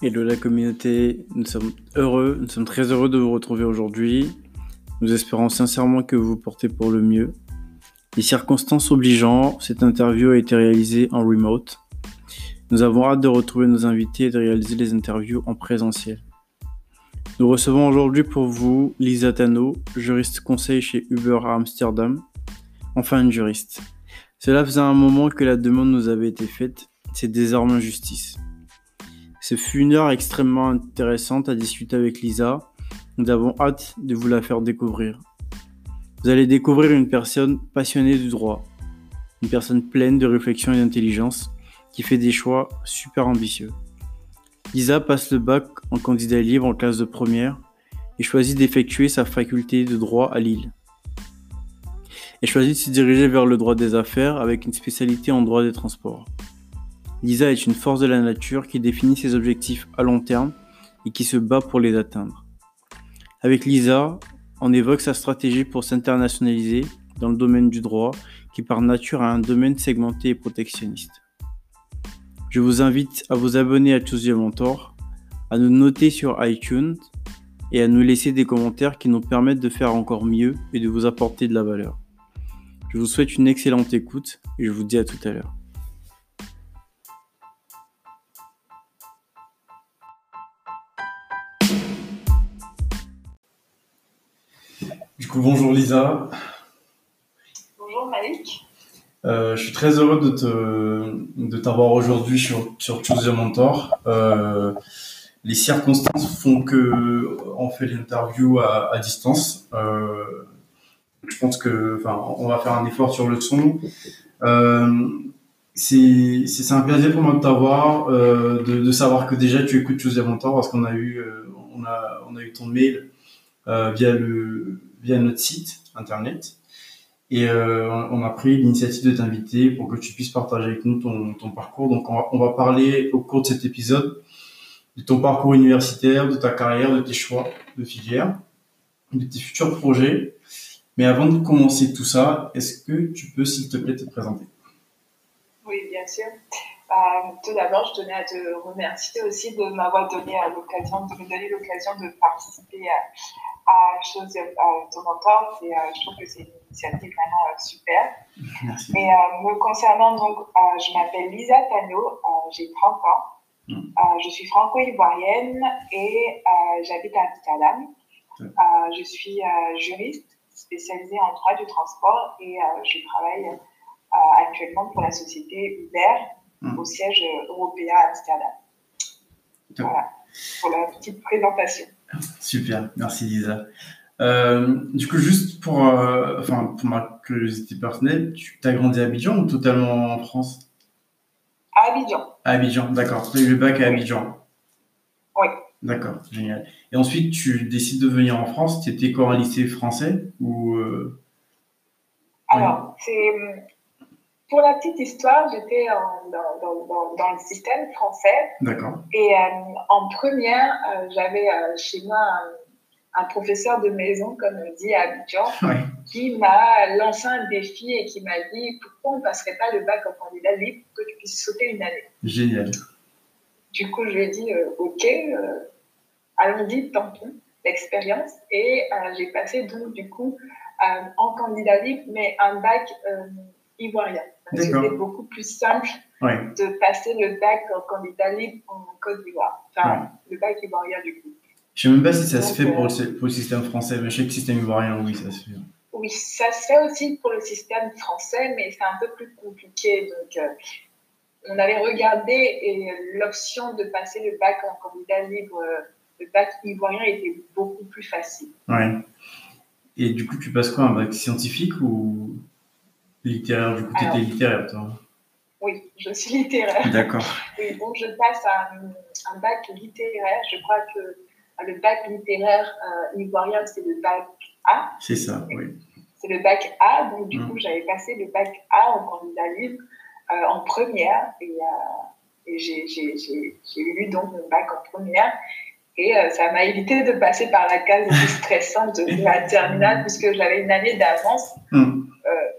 Hello la communauté, nous sommes heureux, nous sommes très heureux de vous retrouver aujourd'hui. Nous espérons sincèrement que vous vous portez pour le mieux. Les circonstances obligeant, cette interview a été réalisée en remote. Nous avons hâte de retrouver nos invités et de réaliser les interviews en présentiel. Nous recevons aujourd'hui pour vous Lisa Tano, juriste conseil chez Uber à Amsterdam. Enfin une juriste. Cela faisait un moment que la demande nous avait été faite, c'est désormais justice. Ce fut une heure extrêmement intéressante à discuter avec Lisa. Nous avons hâte de vous la faire découvrir. Vous allez découvrir une personne passionnée du droit, une personne pleine de réflexion et d'intelligence qui fait des choix super ambitieux. Lisa passe le bac en candidat libre en classe de première et choisit d'effectuer sa faculté de droit à Lille. Elle choisit de se diriger vers le droit des affaires avec une spécialité en droit des transports. Lisa est une force de la nature qui définit ses objectifs à long terme et qui se bat pour les atteindre. Avec Lisa, on évoque sa stratégie pour s'internationaliser dans le domaine du droit qui par nature a un domaine segmenté et protectionniste. Je vous invite à vous abonner à Choose Your Mentor, à nous noter sur iTunes et à nous laisser des commentaires qui nous permettent de faire encore mieux et de vous apporter de la valeur. Je vous souhaite une excellente écoute et je vous dis à tout à l'heure. Du coup, bonjour Lisa. Bonjour Malik. Euh, je suis très heureux de, te, de t'avoir aujourd'hui sur, sur Choose Your Mentor. Euh, les circonstances font que on fait l'interview à, à distance. Euh, je pense que, enfin, on va faire un effort sur le son. C'est, c'est un plaisir pour moi de t'avoir, de, de savoir que déjà tu écoutes Choose Your Mentor parce qu'on a eu, on a, on a eu ton mail via le via notre site internet. Et euh, on a pris l'initiative de t'inviter pour que tu puisses partager avec nous ton, parcours. Donc on va, parler au cours de cet épisode de ton parcours universitaire, de ta carrière, de tes choix de filière, de tes futurs projets. Mais avant de commencer tout ça, est-ce que tu peux, s'il te plaît, te présenter? Oui, bien sûr. Euh, tout d'abord, je tenais à te remercier aussi de m'avoir donné l'occasion, de me donner l'occasion de participer à, à chose à ton mentor. Et, euh, je trouve que c'est une initiative vraiment euh, super. Merci. Et euh, me concernant, donc, je m'appelle Lisa Tano, j'ai 30 ans. Mm. je suis franco-ivoirienne et j'habite à Amsterdam. Mm. je suis juriste spécialisée en droit du transport et je travaille actuellement pour la société Uber Mm. au siège européen à Amsterdam. Voilà, pour la petite présentation. Super, merci Lisa. Euh, du coup, juste pour, euh, enfin, pour ma curiosité personnelle, tu as grandi à Abidjan ou totalement en France? À Abidjan, À Abidjan, d'accord. Tu as eu le bac à Abidjan oui. D'accord, génial. Et ensuite, tu décides de venir en France. Tu étais quoi, un lycée français ou euh, Alors, c'est pour la petite histoire, j'étais dans, dans, dans, dans le système français D'accord. et euh, en première, euh, j'avais euh, chez moi un, un professeur de maison, comme on dit à Abidjan, qui m'a lancé un défi et qui m'a dit pourquoi on ne passerait pas le bac en candidat libre pour que tu puisses sauter une année? Génial. Du coup, je lui ai dit ok, allons-y, tentons l'expérience et j'ai passé donc du coup en candidat libre, mais un bac ivoirien. C'était beaucoup plus simple de passer le bac en candidat libre en Côte d'Ivoire. Enfin, le bac ivoirien du coup. Je sais même pas si ça se fait pour euh, le, pour le système français, mais je sais que le système ivoirien, oui, ça se fait. Oui, ça se fait aussi pour le système français, mais c'est un peu plus compliqué. Donc, euh, on avait regardé et l'option de passer le bac en candidat libre, euh, le bac ivoirien était beaucoup plus facile. Ouais. Et du coup, tu passes quoi, un bac scientifique ou littéraire Du coup, tu étais littéraire, toi Oui, je suis littéraire. D'accord. Oui, donc je passe un, un bac littéraire. Je crois que le bac littéraire euh, ivoirien, c'est le bac A. C'est ça, oui. C'est le bac A. Donc, du Mm. coup, j'avais passé le bac A en candidat libre euh, en première. Et, euh, et j'ai- eu donc mon bac en première. Et ça m'a évité de passer par la case stressante de la terminale, puisque j'avais une année d'avance. Euh,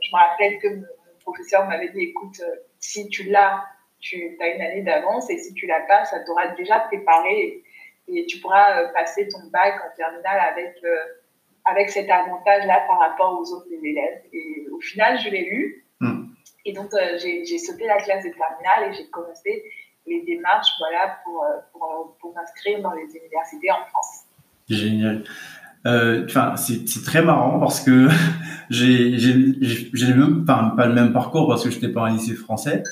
je me rappelle que mon mon professeur m'avait dit écoute, euh, si tu l'as tu as une année d'avance et si tu l'as pas, ça t'aura déjà préparé et, tu pourras passer ton bac en terminale avec, avec cet avantage-là par rapport aux autres élèves. Et au final, je l'ai eu. Hmm. Et donc, j'ai sauté la classe de terminale et j'ai commencé les démarches voilà, pour, pour, pour m'inscrire dans les universités en France. Génial. Euh, enfin, c'est très marrant parce que j'ai même pas, pas le même parcours parce que je n'étais pas un lycée français,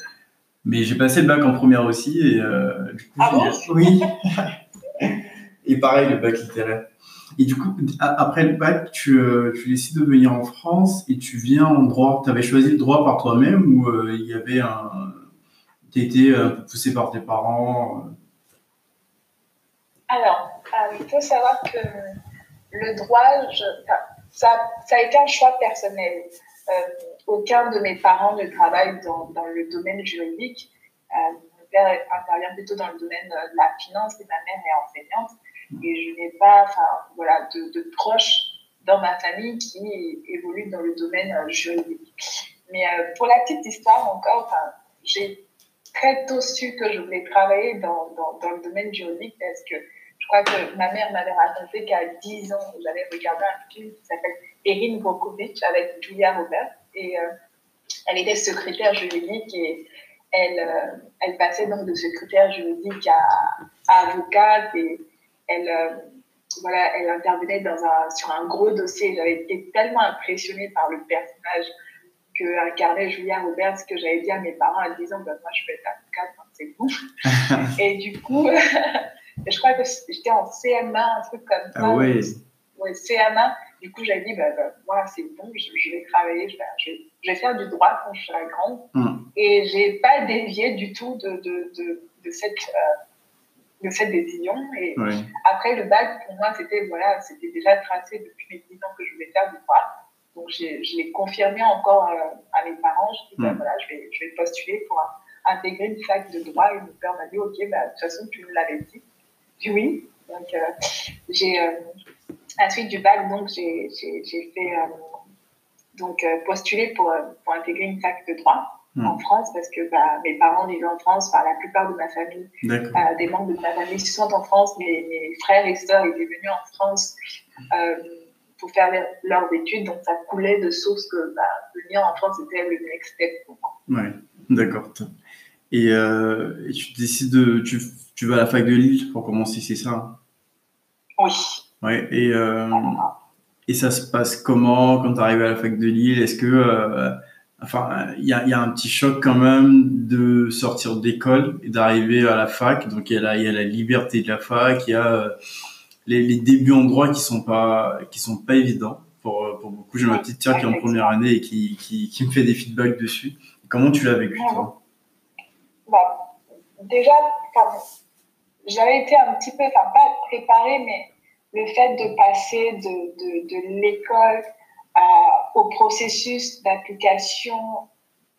mais j'ai passé le bac en première aussi et euh, du coup, ah bon? oui. et pareil le bac littéraire. Et du coup, après le bac, tu, euh, tu décides de venir en France et tu viens en droit. Tu avais choisi le droit par toi-même ou il y avait un, tu étais un peu poussé par tes parents Alors, il faut savoir que le droit, ça, ça, a été un choix personnel. Euh, aucun de mes parents ne travaille dans, le domaine juridique. Euh, mon père intervient plutôt dans le domaine de la finance et ma mère est enseignante. Et je n'ai pas voilà, de, de, proches dans ma famille qui évoluent dans le domaine euh, juridique. Mais pour la petite histoire encore, j'ai très tôt su que je voulais travailler dans, dans, dans le domaine juridique parce que crois que ma mère m'avait raconté qu'à 10 ans, j'avais regardé un film qui s'appelle Erin Brockovich avec Julia Roberts. Et euh, elle était secrétaire juridique et elle, euh, elle passait donc de secrétaire juridique à, avocate et elle, euh, voilà, elle intervenait dans un, sur un gros dossier. J'avais été tellement impressionnée par le personnage que incarnait Julia Roberts que j'avais dit à mes parents à 10 ans, moi je peux être avocate, hein, c'est bon. et du coup, je crois que j'étais en CM1, un truc comme ça. Ah oui. Ouais, CM1. Du coup, j'avais dit, bah, bah, moi, c'est bon, je, vais travailler, je vais, je vais, faire du droit quand je serai grande. Mm. Et j'ai pas dévié du tout de, de, de, de cette, euh, de cette décision. Et après, le bac, pour moi, c'était voilà, c'était déjà tracé depuis mes 10 ans que je voulais faire du droit. Donc, je l'ai confirmé encore euh, à mes parents. Je dis, bah, mm. voilà, je vais, je vais postuler pour intégrer une fac de droit. Et mon père m'a dit, OK, bah, de toute façon, tu me l'avais dit oui. Donc, euh, j'ai, à la suite du bac, donc, j'ai, fait, euh, donc, euh, postuler pour, pour intégrer une fac de droit hmm. en France parce que bah, mes parents vivaient en France, enfin, la plupart de ma famille, des membres de ma famille sont en France, mes, mes frères et sœurs étaient venus en France pour faire leurs études, donc ça coulait de source que bah, venir en France était le next step pour moi. Ouais, d'accord. Et, et, tu décides de. Tu tu vas à la fac de Lille pour commencer, c'est ça Oui. Ouais, et, euh, et ça se passe comment quand tu arrives à la fac de Lille? Est-ce que. Euh, enfin, il y a, y a, un petit choc quand même de sortir d'école et d'arriver à la fac? Donc, il y, a la, y a la liberté de la fac, il y a euh, les, les, débuts en droit qui sont pas, qui sont pas évidents pour, pour beaucoup. J'ai ma petite sœur qui est en première année et qui, qui, qui me fait des feedbacks dessus. Comment tu l'as vécu, toi? Bah, Déjà, j'avais été un petit peu, enfin pas préparée, mais le fait de passer de, de, de l'école au processus d'application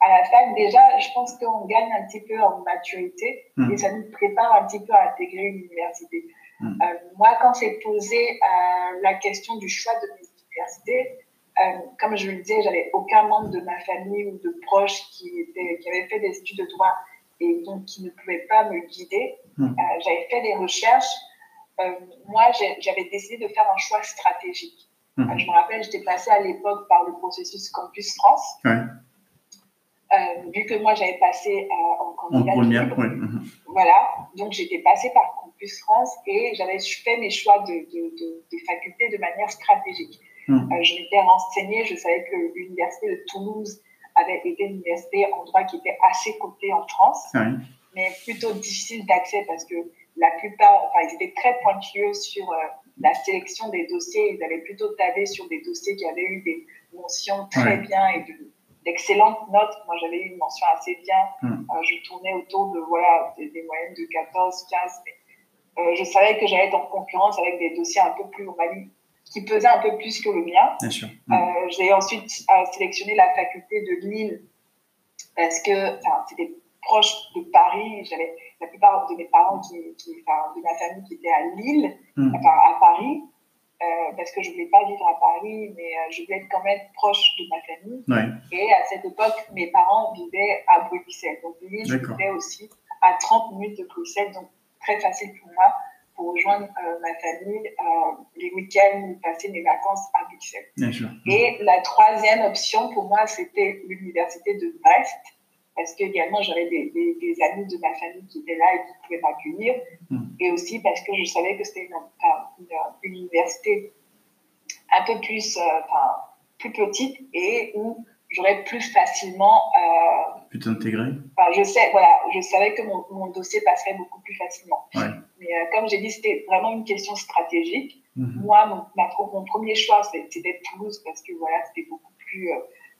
à la fac, déjà, je pense qu'on gagne un petit peu en maturité hmm. et ça nous prépare un petit peu à intégrer une université. Hmm. Euh, moi, quand c'est posé euh, la question du choix de mes universités, euh, comme je le disais, j'avais aucun membre de ma famille ou de proches qui, était, qui avait fait des études de droit et donc qui ne pouvaient pas me guider. Hmm. Euh, j'avais fait des recherches. Euh, moi, j'avais décidé de faire un choix stratégique. Hmm. Euh, je me rappelle, j'étais passée à l'époque par le processus Campus France. vu que moi, j'avais passé en candidat. Hmm. Voilà, donc j'étais passée par Campus France et j'avais fait mes choix de, de, de, de faculté de manière stratégique. je m'étais renseignée, je savais que l'université de Toulouse avait été une université en droit qui était assez cotée en France, mais plutôt difficile d'accès parce que la plupart, enfin, ils étaient très pointilleux sur euh, la sélection des dossiers. Ils avaient plutôt tablé sur des dossiers qui avaient eu des mentions très bien et d'excellentes notes. Moi, j'avais eu une mention assez bien. Hmm. Euh, je tournais autour de voilà des, moyennes de 14, 15. Mais, euh, je savais que j'allais être en concurrence avec des dossiers un peu plus qui pesait un peu plus que le mien. Bien sûr. Euh, j'ai ensuite euh, sélectionné la faculté de Lille parce que c'était proche de Paris. J'avais la plupart de mes parents, qui, qui enfin, de ma famille qui était à Lille, mm. enfin, à Paris. euh, parce que je voulais pas vivre à Paris, mais je voulais être quand même proche de ma famille. Ouais. Et à cette époque, mes parents vivaient à Bruxelles. Donc, Lille, je vivais aussi à 30 minutes de Bruxelles, donc très facile pour moi pour rejoindre euh, ma famille euh, les week-ends ou passer mes vacances à Bruxelles. Et la troisième option pour moi, c'était l'université de Brest, parce que également j'avais des, des, des amis de ma famille qui étaient là et qui pouvaient m'accueillir, Mm. et aussi parce que je savais que c'était une, enfin, une, une université un peu plus, euh, enfin, plus petite et où j'aurais plus facilement, euh, Tu t'intégrer. enfin, je sais, voilà, je savais que mon, mon dossier passerait beaucoup plus facilement. Ouais. Mais euh, comme j'ai dit, c'était vraiment une question stratégique. Mhm. Moi, mon, ma- mon premier choix, c'était Toulouse parce que voilà, c'était beaucoup plus euh,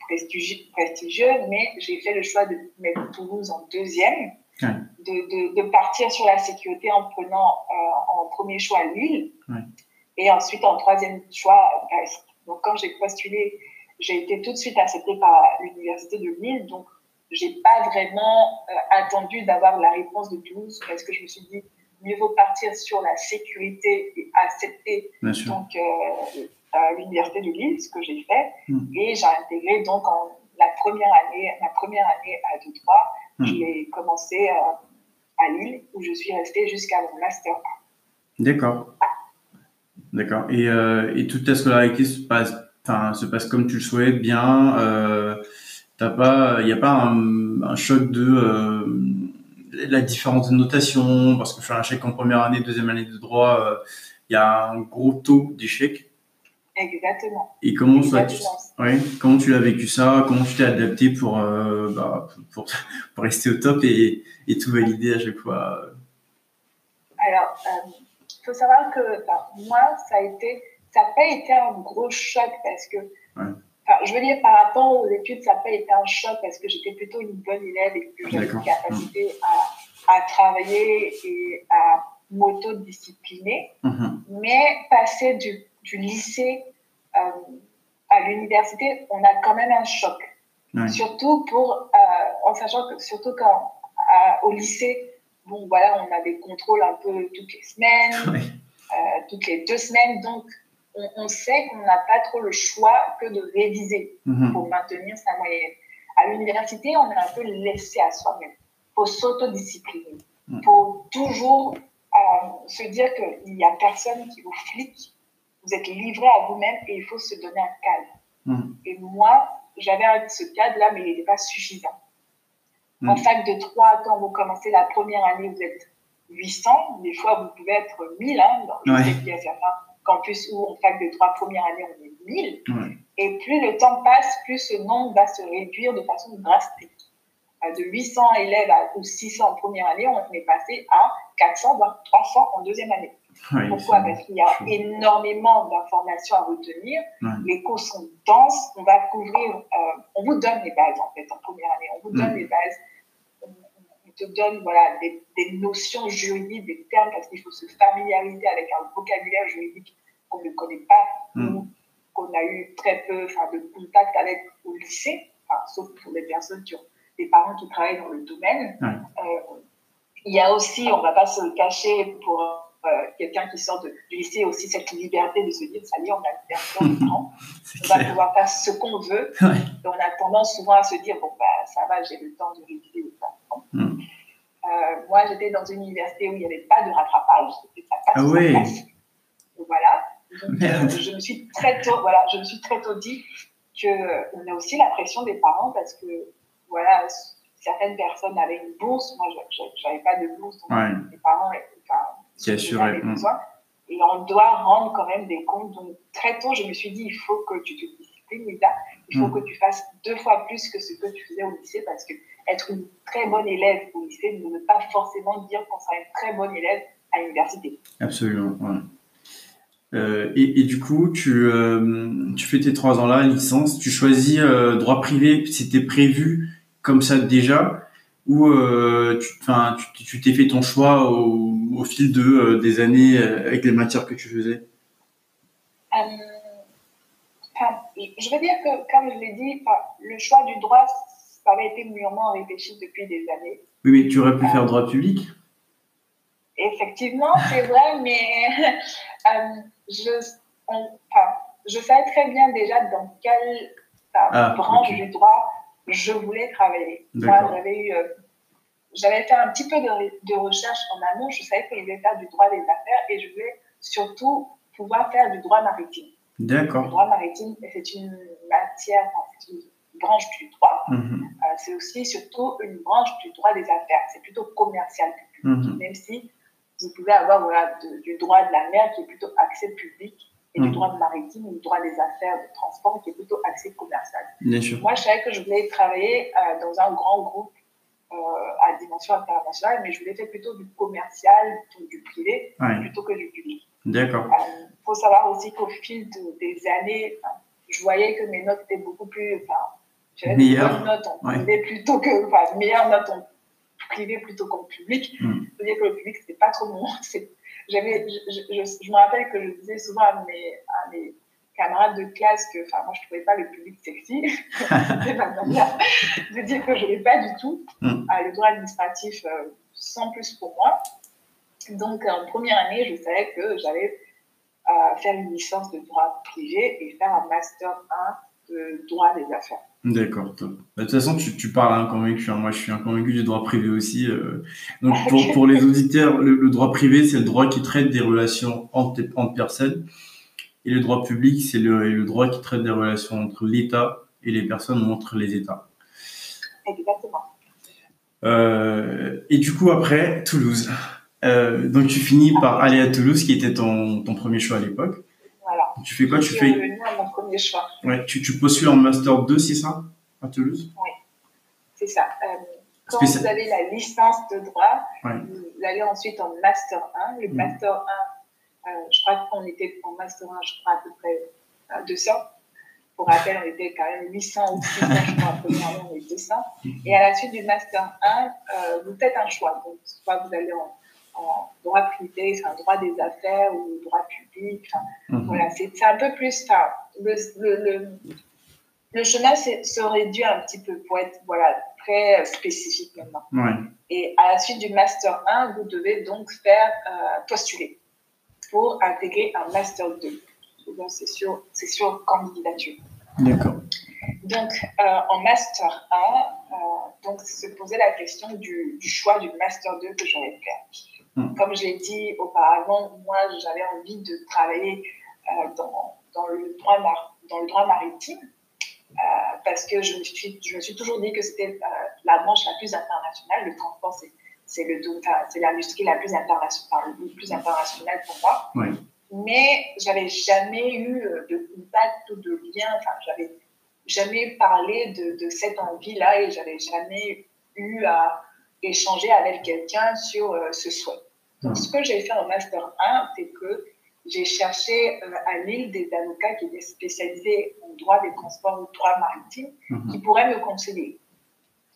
prestigieux, prestigieux, mais j'ai fait le choix de mettre Toulouse en deuxième, de, de, de partir sur la sécurité en prenant euh, en premier choix Lille, et ensuite en troisième choix Brest. Donc quand j'ai postulé, j'ai été tout de suite acceptée par l'université de Lille, donc j'ai pas vraiment euh, attendu d'avoir la réponse de Toulouse parce que je me suis dit mieux vaut partir sur la sécurité et accepter Bien donc euh, à l'université de Lille, ce que j'ai fait, Mm. et j'ai intégré donc en la première année, ma première année à 2-3, Mm. je l'ai commencé euh, à Lille où je suis restée jusqu'à mon master. D'accord. D'accord. Et, euh, et toute ta scolarité se passe, enfin, se passe comme tu le souhaites, bien. Euh, t'as pas, il n'y a pas un, un choc de euh, la différence de notation, parce que faire un chèque en première année, deuxième année de droit, euh, il y a un gros taux d'échec. Exactement. Et comment ça, ouais, comment tu l'as vécu ça Comment tu t'es adapté pour, euh, bah, pour, pour rester au top et, et tout valider à chaque fois? Alors, il faut savoir que enfin, moi, ça a été, ça n'a pas été un gros choc parce que, enfin, je veux dire, par rapport aux études, ça n'a pas été un choc parce que j'étais plutôt une bonne élève et que j'avais une capacité à, à travailler et à m'autodiscipliner. Mhm. Mais passer du, du lycée euh, à l'université, on a quand même un choc. Surtout pour, euh, en sachant que surtout quand à- au lycée, bon voilà, on a des contrôles un peu toutes les semaines, euh, toutes les deux semaines, donc on, on sait qu'on n'a pas trop le choix que de réviser Mhm. pour maintenir sa moyenne. À l'université, on est un peu laissé à soi-même. Il faut s'autodiscipliner. Il Mm. faut toujours euh, se dire qu'il n'y a personne qui vous flique. Vous êtes livré à vous-même et il faut se donner un cadre. Mm. Et moi, j'avais ce cadre-là, mais il n'était pas suffisant. En fac de 3, quand vous commencez la première année, vous êtes 800. Des fois, vous pouvez être 1000. Hein, dans, je Ouais. Campus où en fac de 3, première année, on est 1000. Ouais. Et plus le temps passe, plus ce nombre va se réduire de façon drastique. De 800 élèves à, ou 600 en première année, on est passé à 400, voire 300 en deuxième année. Ouais, Pourquoi Parce qu'il y a énormément d'informations à retenir. Ouais. Les cours sont denses. On va couvrir, euh, on vous donne les bases en fait en première année. On vous donne les bases. Te donne voilà, des, des notions juridiques, des termes, parce qu'il faut se familiariser avec un vocabulaire juridique qu'on ne connaît pas Mm. ou qu'on a eu très peu de contact avec au lycée, enfin, sauf pour les personnes qui ont des parents qui travaillent dans le domaine. Euh, il y a aussi, on ne va pas se le cacher pour euh, quelqu'un qui sort de, du lycée, aussi cette liberté de se dire, ça y est, on a liberté, c'est on va pouvoir faire ce qu'on veut. Ouais. Et on a tendance souvent à se dire, bon, bah, ça va, j'ai le temps de réviser ou pas. Bon. Mm. Euh, moi, j'étais dans une université où il n'y avait pas de rattrapage, c'était ça passe Ah. Donc, voilà. Donc, euh, je me suis très tôt, voilà, je me suis très tôt dit que euh, on a aussi la pression des parents parce que, voilà, certaines personnes avaient une bourse, moi, je n'avais pas de bourse, donc Ouais. mes parents, enfin, Qui assurait, avaient mm. besoin. Et on doit rendre quand même des comptes. Donc, très tôt, je me suis dit, il faut que tu te disciplines, Lisa. Il faut Mm. que tu fasses deux fois plus que ce que tu faisais au lycée parce que être une très bonne élève au lycée ne veut pas forcément dire qu'on sera une très bonne élève à l'université. Absolument. ouais. Euh, et, et du coup, tu, euh, tu fais tes trois ans-là, licence, tu choisis euh, droit privé, c'était prévu comme ça déjà, ou tu, tu, t'es fait ton choix au, au fil de, des années avec les matières que tu faisais? Je veux dire que, comme je l'ai dit, le choix du droit, ça avait été mûrement réfléchi depuis des années. Oui, mais tu aurais pu faire droit public Effectivement, c'est vrai, mais je, je savais très bien déjà dans quelle ah, branche du droit je voulais travailler. j'avais eu, euh, j'avais fait un petit peu de, de, recherche en amont. Je savais que je voulais faire du droit des affaires et je voulais surtout pouvoir faire du droit maritime. D'accord. Le droit maritime, c'est une matière, c'est une branche du droit. Mhm. Euh, c'est aussi surtout une branche du droit des affaires. C'est plutôt commercial mhm. même si vous pouvez avoir voilà, du droit de la mer qui est plutôt accès public et du mhm. droit maritime ou du droit des affaires de transport qui est plutôt accès commercial. Bien sûr. Moi, je savais que je voulais travailler euh, dans un grand groupe euh, à dimension internationale, mais je voulais faire plutôt du commercial, du privé, plutôt que du public. D'accord. Il euh, faut savoir aussi qu'au fil des années, je voyais que mes notes étaient beaucoup plus. Enfin, j'avais des bonnes notes en privé plutôt que. Enfin, meilleures notes en privé plutôt qu'en public. Je veux dire que le public, c'était pas trop mon. J'avais, je, je, je, me rappelle que je disais souvent à mes, à mes camarades de classe que, enfin, moi, je trouvais pas le public sexy. C'était ma manière de dire que je n'avais pas du tout. Hmm. Euh, le droit administratif, euh, sans plus pour moi. Donc, en première année, je savais que j'allais euh, faire une licence de droit privé et faire un master 1 de droit des affaires. D'accord. Bah, de toute façon, tu, tu parles un convaincu. Hein. Moi, je suis un convaincu du droit privé aussi. Euh. Donc, pour, pour, les auditeurs, le, droit privé, c'est le droit qui traite des relations entre, entre personnes. Et le droit public, c'est le, le droit qui traite des relations entre l'État et les personnes ou entre les États. Exactement. Euh, et du coup, après, Toulouse. Euh, donc tu finis par aller à Toulouse, qui était ton, ton premier choix à l'époque. Tu fais quoi Tu fais. à mon premier choix. Ouais, tu, tu postules en master 2, c'est ça À Toulouse? Oui, c'est ça. Euh, quand vous avez la licence de droit, vous allez ensuite en master 1. Le mm. master 1, euh, je crois qu'on était en master 1, je crois à peu près 200. Pour rappel, on était quand même 800 ou 600, je crois, premièrement, on était 200. Mm. Et à la suite du master 1, vous faites un choix. Donc, soit vous allez en en droit privé, enfin, droit des affaires ou droit public. Mhm. Voilà, c'est un peu plus. Le, le, le, chemin se réduit un petit peu pour être voilà, très spécifique maintenant. Et à la suite du Master 1, vous devez donc faire euh, postuler pour intégrer un Master 2. C'est sur, sur candidature. D'accord. Donc, euh, en Master 1, euh, donc, se posait la question du, du choix du Master 2 que j'allais faire. Mm. Comme je l'ai dit auparavant, moi, j'avais envie de travailler euh, dans, dans, le droit dans le droit maritime euh, parce que je me, suis, je me suis toujours dit que c'était euh, la branche la plus internationale. Le transport, c'est l'industrie la plus internationale, le plus internationale pour moi. Oui. Mais j'avais jamais eu de contact ou de lien. Enfin, j'avais jamais parlé de, de cette envie-là et j'avais jamais eu à échanger avec quelqu'un sur ce souhait. Donc, ce que j'ai fait en Master 1, c'est que j'ai cherché euh, à Lille des avocats qui étaient spécialisés en droit des transports ou droit maritime mhm. qui pourraient me conseiller.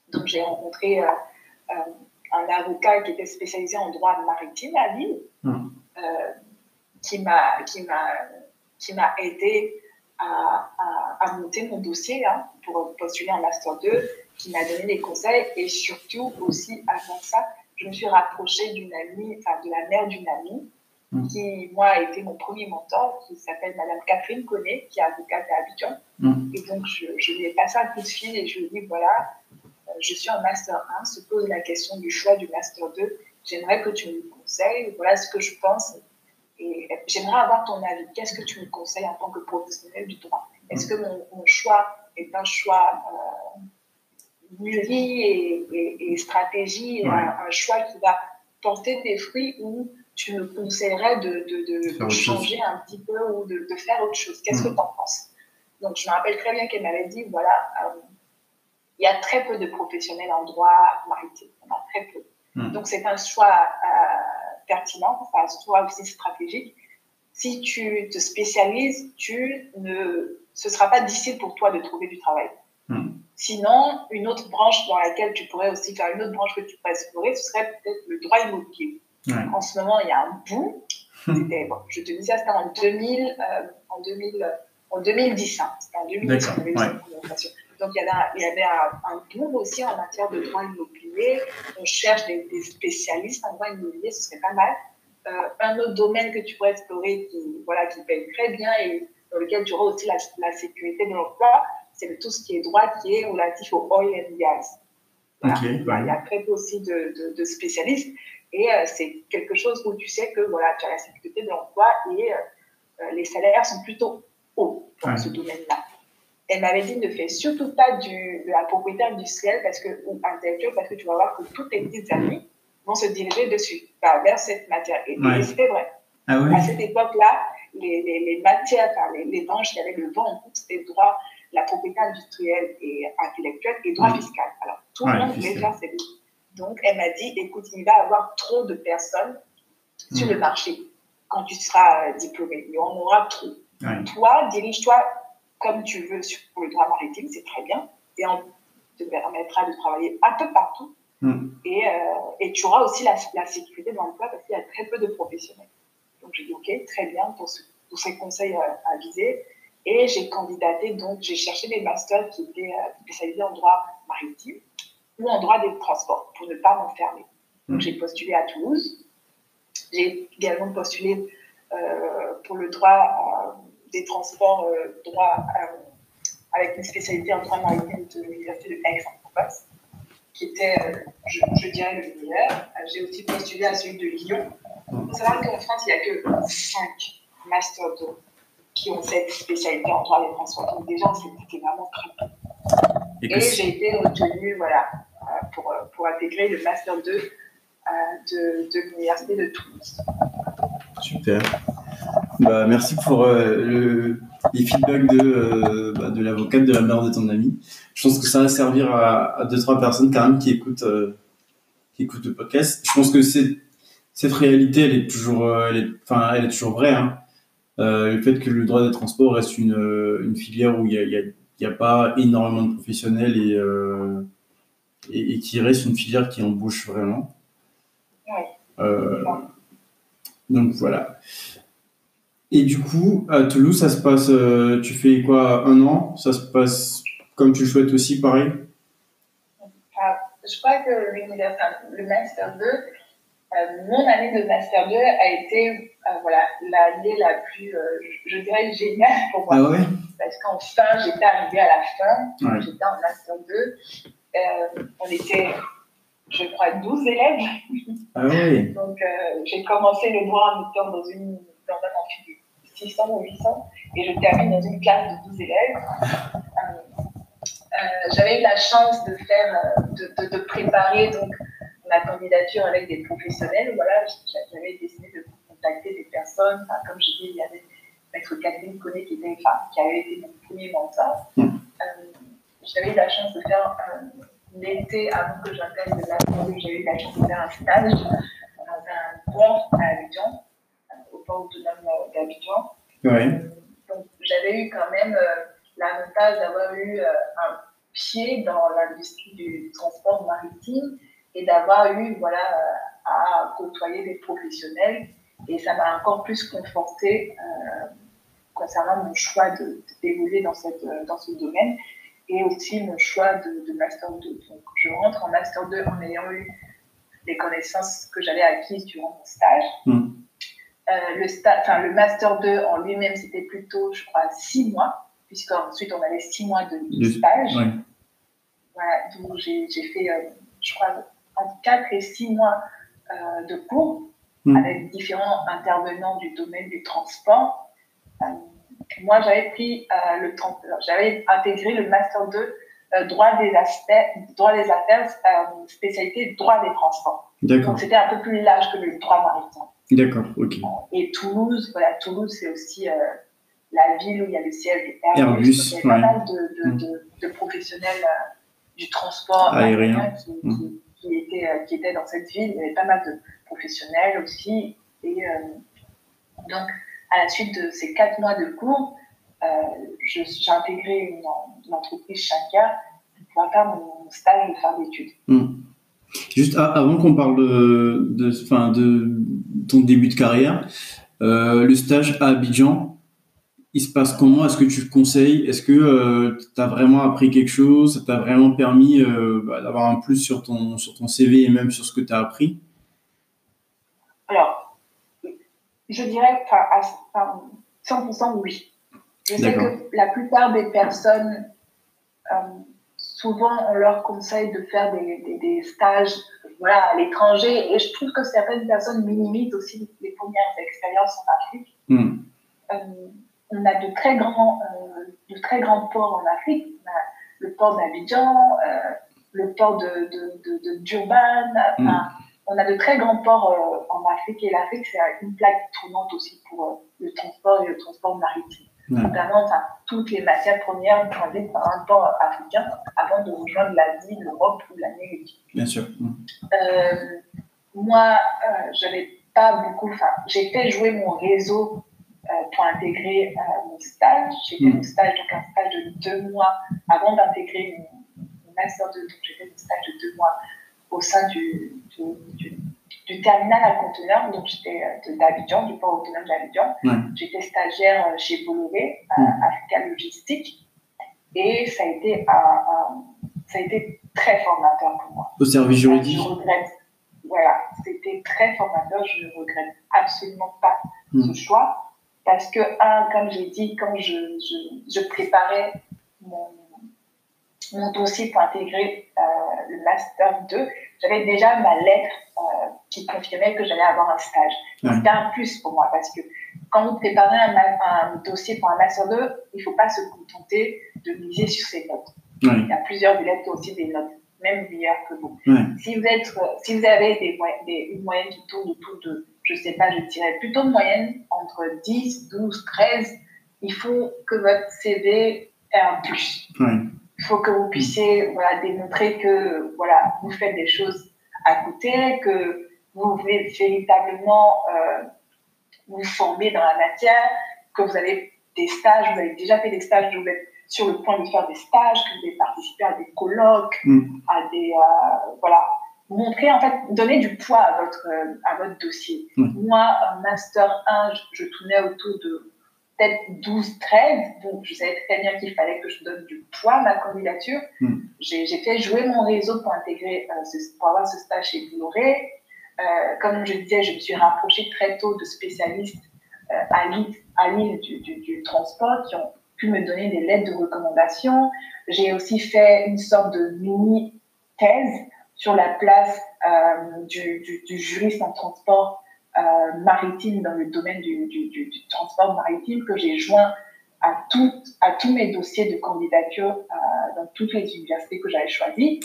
Donc, j'ai rencontré euh, euh, un avocat qui était spécialisé en droit maritime à Lille, mhm. qui m'a aidé à, à, monter mon dossier hein, pour postuler en master 2, qui m'a donné des conseils et surtout aussi avant ça, je me suis rapprochée d'une amie, enfin de la mère d'une amie, mm. qui, moi, a été mon premier mentor, qui s'appelle Madame Catherine Connet, qui est avocate à Abidjan. Mm. Et donc, je, lui ai passé un coup de fil et je lui ai dit, voilà, euh, je suis en Master 1, se pose la question du choix du Master 2. J'aimerais que tu me conseilles, voilà ce que je pense. Et j'aimerais avoir ton avis. Qu'est-ce que tu me conseilles en tant que professionnel du droit? Est-ce que mon, choix est un choix euh, mûri et, stratégie, un, choix qui va porter des fruits ou tu me conseillerais de, de, changer un petit peu ou de, faire autre chose. Qu'est-ce que mm. tu en penses? Donc, je me rappelle très bien qu'elle m'avait dit, voilà, euh, il y a très peu de professionnels en droit maritime. Il a très peu. Mm. Donc, c'est un choix euh, pertinent, enfin, un choix aussi stratégique. Si tu te spécialises, tu ne, ce ne sera pas difficile pour toi de trouver du travail. Mm. Sinon, une autre branche dans laquelle tu pourrais aussi faire une autre branche que tu pourrais explorer, ce serait peut-être le droit immobilier. En ce moment, il y a un boom. Bon, je te dis ça, c'était en 2000, euh, en 2000, en 2010. Hein. C'était en 2010 qu'on avait eu cette Donc, il y avait, un, il y avait un, boom aussi en matière de droit immobilier. On cherche des, spécialistes en droit immobilier, ce serait pas mal. un autre domaine que tu pourrais explorer qui, voilà, qui paye très bien et dans lequel tu auras aussi la, la sécurité de l'emploi, c'est tout ce qui est droit qui est relatif au oil and gas. Il y a très peu aussi de, de, spécialistes. Et c'est quelque chose où tu sais que voilà, tu as la sécurité de l'emploi et les salaires sont plutôt hauts dans ce domaine-là. Elle m'avait dit ne fais surtout pas du, de la propriété industrielle parce que, ou intellectuelle parce que tu vas voir que tous tes petits amis vont se diriger dessus, vers cette matière. Et, c'était vrai. Ah à cette époque-là, les, les, les, matières, enfin, les, les branches qui avaient le vent en c'était droit, la propriété industrielle et intellectuelle et droit fiscal. Alors, tout le monde voulait faire ces Donc, elle m'a dit, écoute, il va y avoir trop de personnes sur le marché quand tu seras euh, diplômé. Il y en aura trop. Toi, dirige-toi comme tu veux sur le droit maritime, c'est très bien. Et on te permettra de travailler un peu partout. Hmm. Et, euh, et, tu auras aussi la, la sécurité de l'emploi parce qu'il y a très peu de professionnels. Donc j'ai dit OK, très bien pour, tous ces conseils euh, à viser. Et j'ai candidaté, donc j'ai cherché des masters qui étaient euh, spécialisés en droit maritime ou en droit des transports pour ne pas m'enfermer. Donc hmm. j'ai postulé à Toulouse. J'ai également postulé pour le droit des transports euh, droit euh, avec une spécialité en droit maritime de l'université de Aix-en-Provence, qui était, euh, je, dirais, le meilleur. J'ai aussi postulé à celui de Lyon. Il faut savoir qu'en France, il n'y a que 5 Masters 2 qui ont cette spécialité en droit des transports. Donc déjà, c'était vraiment très. Et, j'ai été retenue voilà, pour, pour intégrer le Master 2 de, de l'Université de Toulouse. Super. Bah, merci pour euh, les feedbacks de, euh, bah, de l'avocate de la mère de ton ami. Je pense que ça va servir à, deux, trois personnes quand même qui écoutent, euh, qui écoutent le podcast. Je pense que cette réalité, elle est toujours, elle est, elle est toujours vraie. Hein. Le fait que le droit des transports reste une, une filière où il n'y a, y a, pas énormément de professionnels et, et, et, qui reste une filière qui embauche vraiment. donc voilà. Et du coup, à Toulouse, ça se passe, euh, tu fais quoi, un an? Ça se passe comme tu le souhaites aussi, pareil? Ah, Je crois que le Master 2, euh, mon année de Master 2 a été euh, voilà, l'année la plus, je, dirais, géniale pour moi. Ah ouais? Parce qu'enfin, j'étais arrivée à la fin, j'étais en Master 2. on était, je crois, 12 élèves. Ah oui Donc, j'ai commencé le droit en étant dans, une, dans un amphi 600 ou 800, et je termine dans une classe de 12 élèves. Euh, euh, j'avais eu la chance de faire, euh, de, de, préparer donc ma candidature avec des professionnels. Voilà, j'avais décidé de contacter des personnes. comme je dis, il y avait Maître Catherine Connet qui, était, enfin, qui avait été mon premier mentor. Hmm. j'avais eu la chance de faire l'été avant que j'intègre la j'ai eu la chance de faire un stage dans un port à Abidjan port autonome d'Abidjan. Donc, j'avais eu quand même euh, l'avantage d'avoir eu euh, un pied dans l'industrie du transport maritime et d'avoir eu voilà, euh, à côtoyer des professionnels. Et ça m'a encore plus conforté concernant mon choix d'évoluer dans, cette, dans ce domaine et aussi mon choix de, Master 2. Donc, je rentre en Master 2 en ayant eu les connaissances que j'avais acquises durant mon stage. Hmm. Euh, le, le Master 2 en lui-même, c'était plutôt, je crois, six mois, puisqu'ensuite on avait six mois de, stage. Voilà, donc j'ai fait, euh, je crois, entre 4 et 6 mois euh, de cours hmm. avec différents intervenants du domaine du transport. moi, j'avais pris le j'avais intégré le Master 2 droit des aspects, droit des affaires, spécialité droit des transports. Donc c'était un peu plus large que le droit maritime. D'accord, ok. Et Toulouse, voilà, Toulouse, c'est aussi euh, la ville où il y a le siège Airbus. il y a pas mal de, de, mm. de, professionnels euh, du transport aérien qui, mm. qui, étaient, euh, qui, étaient, dans cette ville. Il y avait pas mal de professionnels aussi. Et donc, à la suite de ces quatre mois de cours, j'ai intégré une, une, entreprise Shankar pour faire mon stage de fin d'études. Mm. Juste avant qu'on parle de, de, de ton début de carrière, euh, le stage à Abidjan, il se passe comment? Est-ce que tu le conseilles? Est-ce que euh, tu as vraiment appris quelque chose? Ça t'a vraiment permis euh, bah, d'avoir un plus sur ton, sur ton CV et même sur ce que tu as appris? Alors, Je dirais à, 100% oui. Je sais que la plupart des personnes, euh, souvent, on leur conseille de faire des, des, stages voilà, à l'étranger. Et je trouve que certaines personnes minimisent aussi les premières expériences en Afrique. Hmm. Euh, on a de très grands, euh, de très grands ports en Afrique. On a le port d'Abidjan, le port de, de, de, Durban. Hmm. On a de très grands ports en Afrique et l'Afrique, c'est une plaque tournante aussi pour le transport et le transport maritime notamment enfin, toutes les matières premières transitent par un port africain avant de rejoindre l'Asie, l'Europe ou l'Amérique. Bien sûr. Euh, moi, euh, j'avais pas beaucoup, enfin, j'ai fait jouer mon réseau euh, pour intégrer mon stage. J'ai fait mon stage, donc un stage de deux mois avant d'intégrer mon, master 2, donc j'ai fait mon stage de deux mois au sein du, du du terminal à conteneurs, donc j'étais euh, d'Abidjan, du port autonome d'Abidjan. J'étais stagiaire euh, chez Bolloré, à mm. Africa Logistique, et ça a été ça a été très formateur pour moi. Au service juridique. Je regrette. Voilà, c'était très formateur. Je ne regrette absolument pas mm. ce choix parce que un, comme j'ai dit, quand je, je, je préparais mon, mon, dossier pour intégrer euh, le master 2, j'avais déjà ma lettre euh, qui confirmait que j'allais avoir un stage. C'était un plus pour moi parce que quand vous préparez un, dossier pour un master 2, il ne faut pas se contenter de miser sur ses notes. Il y a plusieurs ont aussi des notes, même meilleures que vous. Si, vous êtes, si vous avez des, des, une moyenne qui tourne autour de, je ne sais pas, je dirais plutôt une moyenne entre 10, 12, 13, il faut que votre CV ait un plus. Il faut que vous puissiez voilà, démontrer que voilà, vous faites des choses à côté, que vous voulez véritablement euh, vous former dans la matière, que vous avez des stages, vous avez déjà fait des stages, vous êtes sur le point de faire des stages, que vous avez participé à des colloques, mm. à des euh, voilà, montrer en fait, donner du poids à votre à votre dossier. Mm. Moi, master 1, je, je tournais autour de peut-être 12, 13. Donc, je savais très bien qu'il fallait que je donne du poids à ma candidature. Hmm. J'ai fait jouer mon réseau pour intégrer, euh, pour avoir ce stage chez Bolloré. Euh, comme je disais, je me suis rapprochée très tôt de spécialistes euh, à Lille, à Lille du, du, transport qui ont pu me donner des lettres de recommandation. J'ai aussi fait une sorte de mini-thèse sur la place du, du, juriste en transport euh, maritime dans le domaine du, du, transport maritime que j'ai joint à, tout, à tous mes dossiers de candidature euh, dans toutes les universités que j'avais choisies.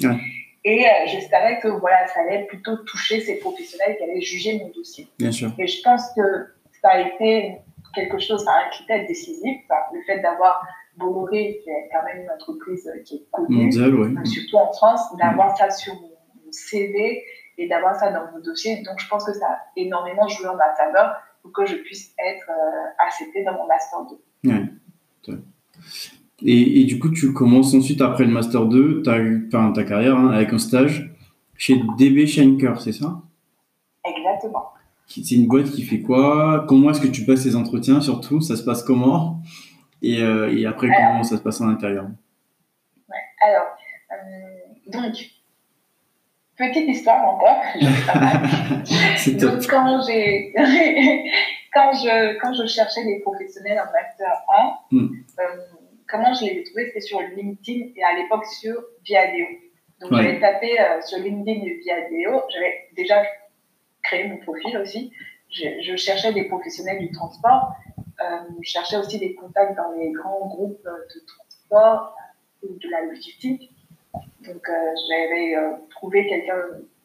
Et euh, je savais que voilà, ça allait plutôt toucher ces professionnels qui allaient juger mon dossier. Bien sûr. Et je pense que ça a été quelque chose, un critère décisif, le fait d'avoir Bolloré, qui est quand même une entreprise qui est connue, surtout en France, d'avoir ça sur mon, CV et d'avoir ça dans mon dossier. Donc, je pense que ça a énormément joué en ma faveur pour que je puisse être euh, acceptée dans mon Master 2. Ouais. Et, et, du coup, tu commences ensuite, après le Master 2, tu as eu ta carrière hein, avec un stage chez DB Schenker, c'est ça? Exactement. C'est une boîte qui fait quoi Comment est-ce que tu passes ces entretiens surtout Ça se passe comment et, euh, et, après, comment ça se passe en intérieur ouais. Alors, euh, donc, Petite histoire encore, Donc, quand j'ai, quand je, quand je cherchais des professionnels en master 1, hmm. euh, comment je les ai trouvés, c'était sur LinkedIn et à l'époque sur Viadeo. Donc, j'avais tapé sur LinkedIn et Viadeo. J'avais déjà créé mon profil aussi. Je, cherchais des professionnels du transport. Euh, je cherchais aussi des contacts dans les grands groupes de transport ou de la logistique. Donc, euh, j'avais euh, trouvé quelqu'un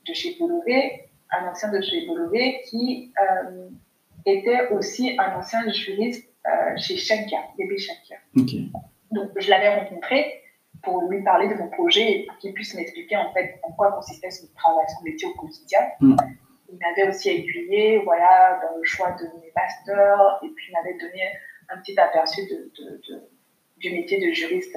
de chez Bolloré, un ancien de chez Bolloré, qui euh, était aussi un ancien juriste chez Shankia, bébé Shankia. Donc, je l'avais rencontré pour lui parler de mon projet et pour qu'il puisse m'expliquer en fait en quoi consistait son travail, son métier au quotidien. Mm. Il m'avait aussi aiguillé voilà, dans le choix de mes masters et puis il m'avait donné un petit aperçu de, du métier de juriste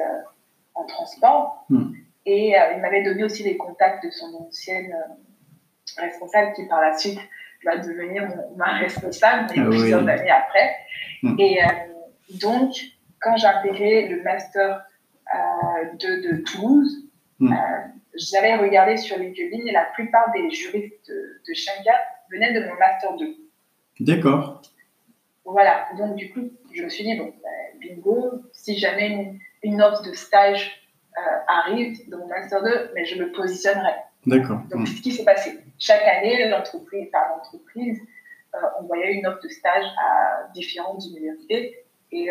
en transport. Mm. Et euh, il m'avait donné aussi les contacts de son ancienne euh, responsable qui par la suite va devenir ma responsable, mais ah plusieurs années après. Hmm. Et euh, donc, quand j'ai intégré le master de, de, Toulouse, hmm. J'avais regardé sur LinkedIn et la plupart des juristes de, Shanghai venaient de mon master 2. D'accord. voilà, donc du coup, je me suis dit, bon, ben, bingo, si jamais une, offre de stage arrive dans mon Master 2, mais je me positionnerai. D'accord. Donc, mmh. ce qui s'est passé. Chaque année, l'entreprise, par l'entreprise, envoyait une offre de stage à différentes universités et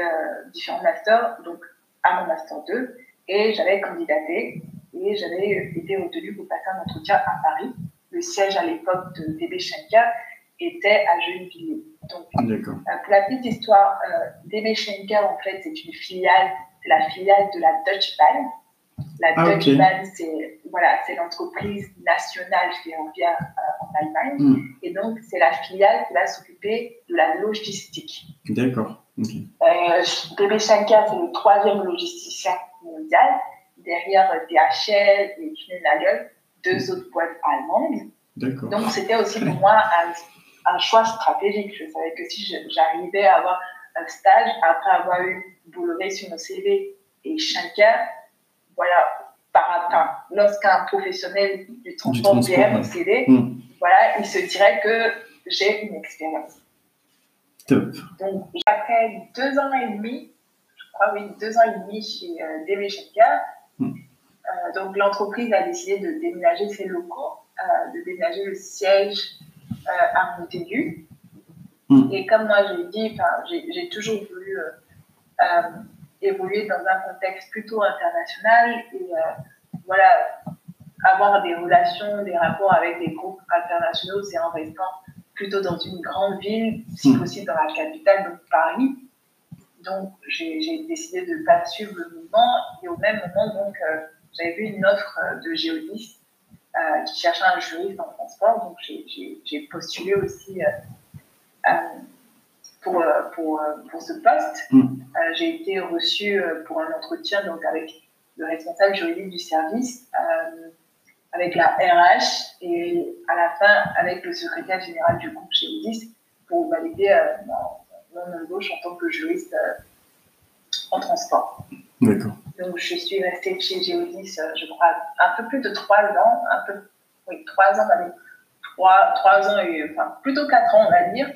différents masters, donc à mon Master 2. Et j'avais candidaté et j'avais été retenue pour passer un entretien à Paris. Le siège à l'époque de DB Schenker était à Gennevilliers. Donc, euh, pour la petite histoire, euh, DB Schenker, en fait, c'est une filiale, c'est la filiale de la Deutsche Bahn. La ah, Deutsche Bahn, c'est voilà, l'entreprise nationale ferroviaire euh, en Allemagne. Hmm. Et donc, c'est la filiale qui va s'occuper de la logistique. D'accord. DB Schenker, c'est le troisième logisticien mondial derrière DHL et Schneider, deux autres boîtes allemandes. Donc, c'était aussi pour moi un, choix stratégique. Je savais que si j'arrivais à avoir un stage après avoir eu Bolloré sur mon CV et Schenker, voilà, par un, lorsqu'un professionnel du transport vient mon CV, hmm. voilà, il se dirait que j'ai une expérience. Top. Donc, après deux ans et demi, je crois, oui, deux ans et demi chez euh, DB Schenker, Hmm. Euh, donc l'entreprise a décidé de déménager ses locaux, euh, de déménager le siège euh, à Montaigu. Hmm. Et comme moi j'ai dit, j'ai toujours voulu évoluer dans un contexte plutôt international et voilà, avoir des relations, des rapports avec des groupes internationaux, c'est en restant plutôt dans une grande ville, si hmm. possible dans la capitale, donc Paris. Donc, j'ai décidé de ne pas suivre le mouvement. Et au même moment, donc, euh, j'avais vu une offre euh, de Géodis euh, qui cherchait un juriste en transport. Donc, j'ai postulé aussi pour, pour, pour, ce poste. Hmm. j'ai été reçue pour un entretien donc, avec le responsable juridique du service, avec la RH et à la fin avec le secrétaire général du groupe Géodis pour valider mon embauche en tant que juriste euh, en transport. D'accord. Donc, je suis restée chez Geodis, euh, je crois, un peu plus de trois ans, un peu, oui, trois ans, trois, trois ans et, enfin, plutôt quatre ans, on va dire.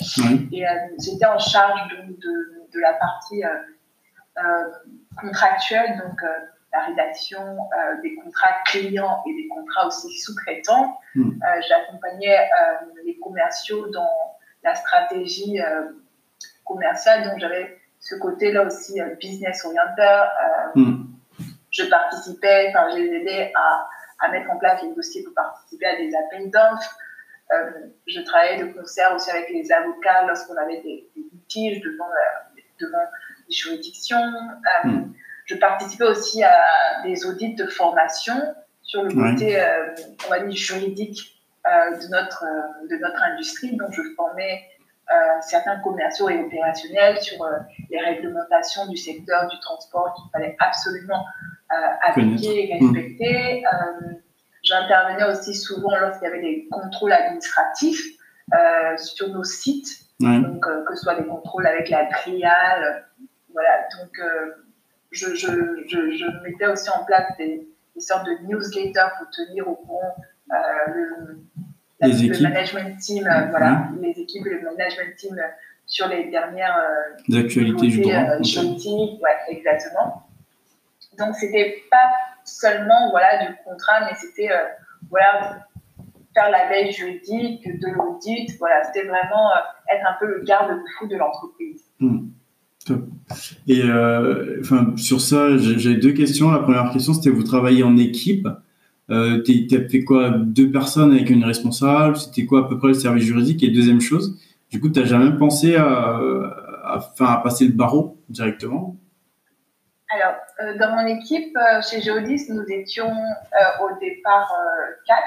Et euh, j'étais en charge donc, de, de la partie contractuelle, donc la rédaction des contrats clients et des contrats aussi sous-traitants. Hmm. J'accompagnais les commerciaux dans la stratégie commercial, donc j'avais ce côté-là aussi euh, business orienteur. Euh, hmm. Je participais, enfin, j'ai aidé à, à, mettre en place les dossiers pour participer à des appels d'offres. Euh, je travaillais de concert aussi avec les avocats lorsqu'on avait des, litiges devant, devant les juridictions. Hmm. Je participais aussi à des audits de formation sur le côté, on va dire, juridique de, notre, de notre industrie. Donc, je formais euh, certains commerciaux et opérationnels sur euh, les réglementations du secteur du transport qu'il fallait absolument euh, appliquer et respecter. J'intervenais aussi souvent lorsqu'il y avait des contrôles administratifs sur nos sites, donc que ce soit des contrôles avec la triale. voilà, donc je, je, je, je, mettais aussi en place des, des sortes de newsletters pour tenir au courant le, les équipes. le management team, euh, voilà, les équipes, le management team euh, sur les dernières euh, actualités du droit. ouais, exactement. Donc c'était pas seulement voilà du contrat, mais c'était voilà faire la veille juridique, de l'audit, voilà, c'était vraiment être un peu le garde-fou de l'entreprise. Hmm. Et enfin, sur ça, j'ai deux questions. La première question, c'était vous travaillez en équipe. Euh, tu as fait quoi Deux personnes avec une responsable? C'était quoi à peu près le service juridique? Et deuxième chose, du coup, tu n'as jamais pensé à, à, passer le barreau directement? Alors, euh, dans mon équipe, euh, chez Geodis, nous étions au départ quatre,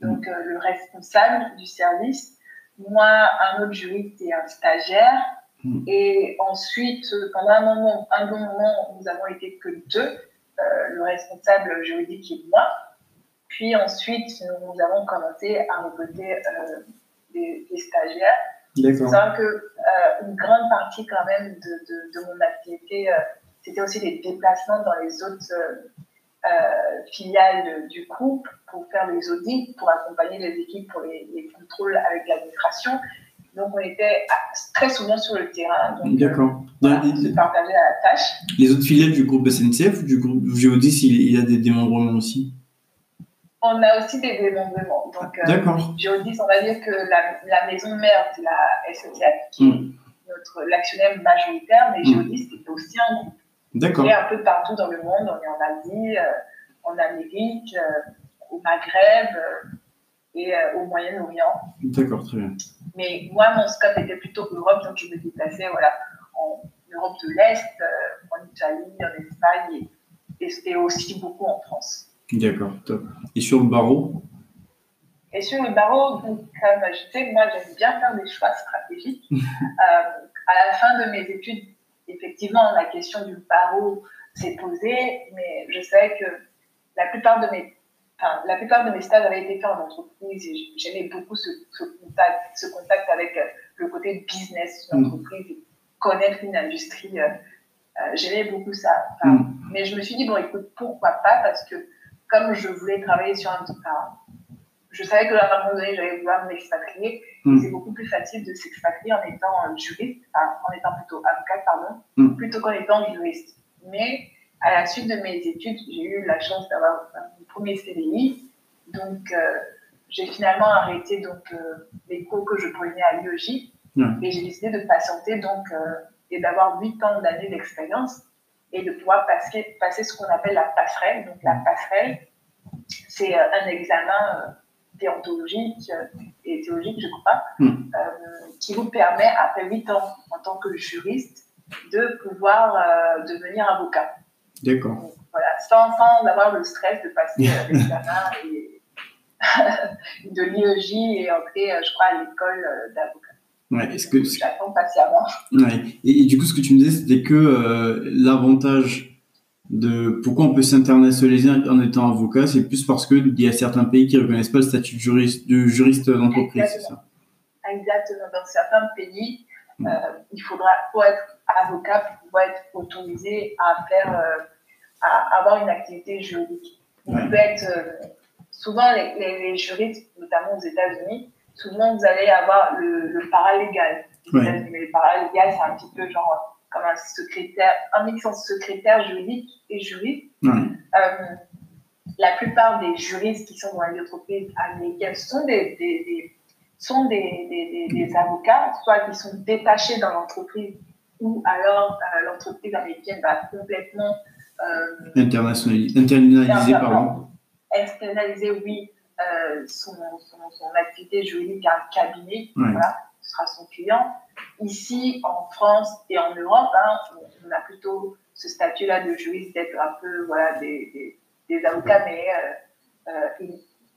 donc le responsable du service, moi, un autre juriste et un stagiaire. Hmm. Et ensuite, pendant un moment, un bon moment, nous avons été que deux, le responsable juridique et moi. Puis ensuite, nous avons commencé à recruter euh, des, stagiaires. C'est vrai que euh, une grande partie quand même de, de, mon activité, euh, c'était aussi les déplacements dans les autres filiales du groupe pour faire les audits, pour accompagner les équipes pour les, contrôles avec l'administration. Donc, on était très souvent sur le terrain. D'accord. on se partageait la tâche. Les autres filiales du groupe SNCF ou du groupe Géodis, il, y a des démembrements aussi? On a aussi des démembrements. Donc. Géodis, on va dire que la, maison mère, c'est la SNCF, qui est hmm. notre l'actionnaire majoritaire, mais Géodis, c'était aussi un groupe. D'accord. Et un peu partout dans le monde, on est en Asie, en Amérique, au Maghreb et au Moyen-Orient. D'accord, très bien. Mais moi, mon scope était plutôt Europe, donc je me déplaçais voilà, en Europe de l'Est, euh, en Italie, en Espagne et, et, aussi beaucoup en France. D'accord, top. Et sur le barreau? Et sur le barreau, donc, comme je sais, moi, j'aime bien faire des choix stratégiques. euh, à la fin de mes études, effectivement, la question du barreau s'est posée, mais je sais que la plupart de mes la plupart de mes stages avaient été faits en entreprise et j'aimais beaucoup ce, contact, ce contact avec euh, le côté business d'une entreprise et connaître une industrie. Euh, euh, j'aimais beaucoup ça. Mm. Mais je me suis dit, bon, écoute, pourquoi pas Parce que comme je voulais travailler sur un. Enfin, je savais que à un moment donné, j'allais vouloir m'expatrier. Mm. C'est beaucoup plus facile de s'expatrier en étant juriste, en étant plutôt avocat, pardon, plutôt qu'en étant juriste. Mais à la suite de mes études, j'ai eu la chance d'avoir mon premier CDI. Donc, euh, j'ai finalement arrêté donc, euh, les cours que je prenais à l'IOJ et j'ai décidé de patienter donc, euh, et d'avoir 8 ans d'années d'expérience et de pouvoir passer, passer ce qu'on appelle la passerelle. Donc, la passerelle, c'est un examen déontologique et théologique, je crois, hmm. qui vous permet, après 8 ans en tant que juriste, de pouvoir devenir avocat. D'accord. Voilà, sans, sans, avoir le stress de passer euh, l'examen et de l'IEJ et entrer, euh, je crois, à l'école euh, d'avocat. Ouais, est-ce que j'attends patiemment. Ouais. Et, du coup, ce que tu me disais, c'était que l'avantage de pourquoi on peut s'internationaliser en étant avocat, c'est plus parce qu'il y a certains pays qui ne reconnaissent pas le statut de juriste, de juriste d'entreprise, c'est ça Exactement. Dans certains pays, il faudra, pour être avocat, pour pouvoir être autorisé à faire à avoir une activité juridique. On peut être, euh, souvent les, les, juristes, notamment aux États-Unis, souvent vous allez avoir le, le paralégal. Le paralégal, c'est un petit peu genre comme un secrétaire, un mix entre secrétaire juridique et juriste. Euh, la plupart des juristes qui sont dans les entreprises américaines sont des, des, des sont des, des, avocats, soit qui sont détachés dans l'entreprise, ou alors euh, l'entreprise américaine va complètement euh, internalisé, pardon. Externaliser, oui, euh, son, son, activité juridique à un cabinet, voilà, ce sera son client. Ici, en France et en Europe, hein, on, a plutôt ce statut-là de juriste d'être un peu voilà, des, des, avocats, mais euh,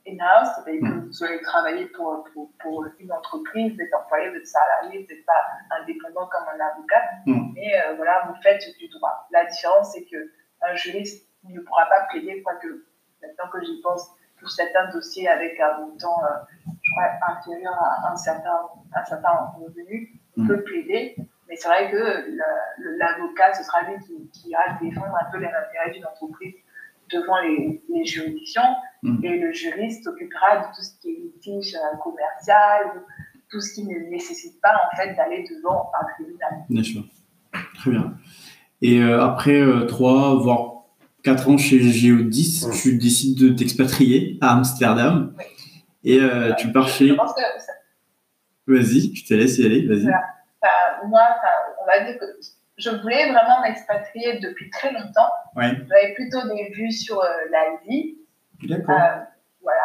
in-house, c'est-à-dire que vous allez travailler pour, pour, pour, une entreprise, vous êtes employé, vous êtes salarié, vous n'êtes pas indépendant comme un avocat, mais voilà, vous faites du droit. La différence, c'est que un juriste ne pourra pas plaider, quoique maintenant que j'y pense, pour certains dossiers avec un montant, euh, je crois, inférieur à un certain, un certain revenu, il mm. peut plaider. Mais c'est vrai que l'avocat, ce sera lui qui, qui ira défendre un peu les intérêts d'une entreprise devant les, juridictions. Mm. Et le juriste s'occupera de tout ce qui est litige euh, commercial, tout ce qui ne nécessite pas en fait d'aller devant un tribunal. Bien sûr. Très bien. Et euh, après euh, trois, voire quatre ans chez Géo10, tu décides de t'expatrier à Amsterdam. Et euh, tu pars chez. Vas-y, je te laisse y aller, vas-y. moi, on va dire que je voulais vraiment m'expatrier depuis très longtemps. J'avais plutôt des vues sur l'Asie. D'accord. voilà.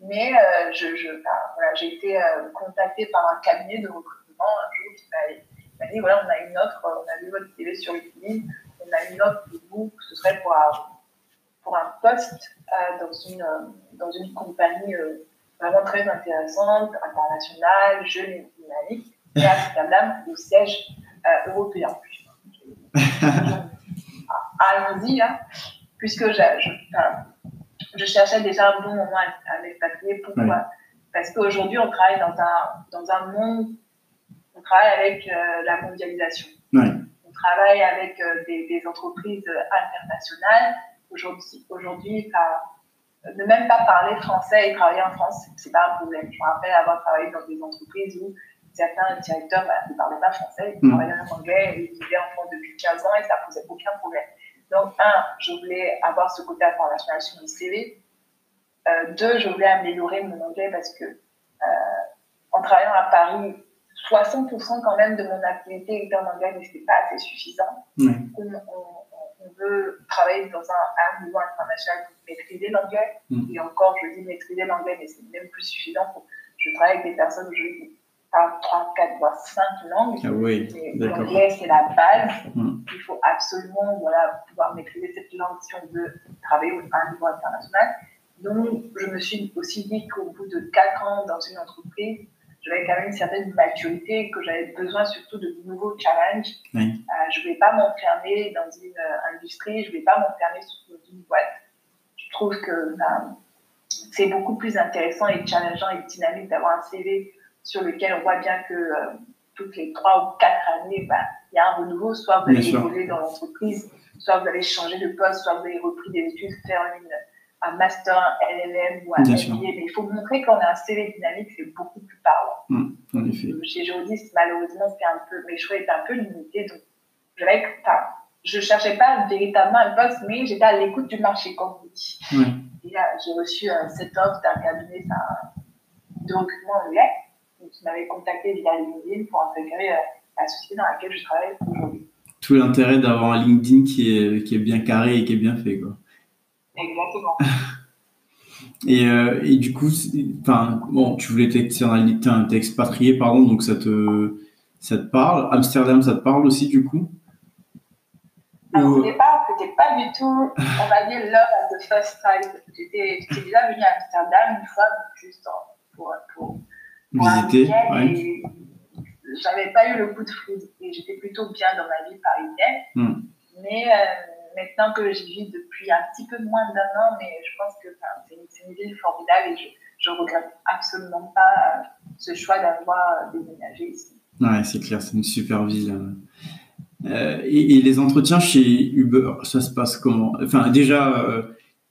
Mais je, je voilà, j'ai été contactée par un cabinet de recrutement un jour qui m'a dit voilà, on a une offre, on a vu votre télé sur LinkedIn, a une offre vous, ce serait pour un, pour un poste euh, dans, une, euh, dans une compagnie euh, vraiment très intéressante, internationale, jeune et dynamique, et à Amsterdam, au siège européen. Allons-y, hein, puisque je, je, cherchais déjà un bon moment à, à m'expatrier. Pourquoi Parce qu'aujourd'hui, on travaille dans un, dans un monde on travaille avec euh, la mondialisation. On travaille avec euh, des, entreprises internationales. Aujourd'hui, aujourd'hui ne même pas parler français et travailler en France, c'est pas un problème. Je me rappelle avoir travaillé dans des entreprises où certains directeurs bah, ne parlaient pas français, ils parlaient en anglais, ils vivaient en France depuis 15 ans et ça posait aucun problème. Donc, un, je voulais avoir ce côté international sur mon CV. Euh, deux, je voulais améliorer mon anglais parce que euh, en travaillant à Paris, 60% quand même de mon activité était en anglais, mais ce n'était pas assez suffisant. On, veut travailler dans un, un niveau international pour maîtriser l'anglais. Mm. Et encore, je dis maîtriser l'anglais, mais c'est même plus suffisant. Pour, je travaille avec des personnes aujourd'hui qui parlent 3, 4, voire 5 langues. Ah oui, l'anglais, c'est la base. Mm. Il faut absolument voilà, pouvoir maîtriser cette langue si on veut travailler à un niveau international. Donc, je me suis aussi dit qu'au bout de 4 ans dans une entreprise, j'avais quand même une certaine maturité, que j'avais besoin surtout de nouveaux challenges. Euh, je ne vais pas m'enfermer dans une euh, industrie, je ne vais pas m'enfermer sur une boîte. Je trouve que ben, c'est beaucoup plus intéressant et challengeant et dynamique d'avoir un CV sur lequel on voit bien que euh, toutes les trois ou quatre années, ben, il y a un renouveau. Soit vous allez évoluer dans l'entreprise, soit vous allez changer de poste, soit vous avez repris des études, faire une un master, LLM ou un MBA, mais il faut montrer qu'on a un CV dynamique, c'est beaucoup plus parlant. Mmh, en effet. Chez Jodis, malheureusement, c'était un peu, mes choix étaient un peu limités, donc je je cherchais pas véritablement un poste, mais j'étais à l'écoute du marché, comme vous dites. Et là, j'ai reçu euh, cette offre d'un cabinet de recrutement anglais, qui m'avait contacté via LinkedIn pour intégrer euh, la société dans laquelle je travaille aujourd'hui. Tout l'intérêt d'avoir un LinkedIn qui est, qui est bien carré et qui est bien fait, quoi. Exactement. Et, euh, et, du coup, enfin, bon, tu voulais t'expatrier, expatrié, pardon, donc ça te, ça te parle. Amsterdam, ça te parle aussi, du coup? Alors, Au départ, c'était pas du tout, on va dire, love at the first time. J'étais déjà venue à Amsterdam une fois, juste pour, pour, visiter. Ouais. J'avais pas eu le coup de foudre et j'étais plutôt bien dans ma vie parisienne. Hmm. Mais euh, maintenant que j'y vis depuis un petit peu moins d'un an, mais je pense que c'est une, ville formidable et je ne regrette absolument pas euh, ce choix d'avoir déménagé ici. Ouais, c'est clair, c'est une super ville. Euh, et, les entretiens chez Uber, ça se passe comment? Enfin, déjà, euh,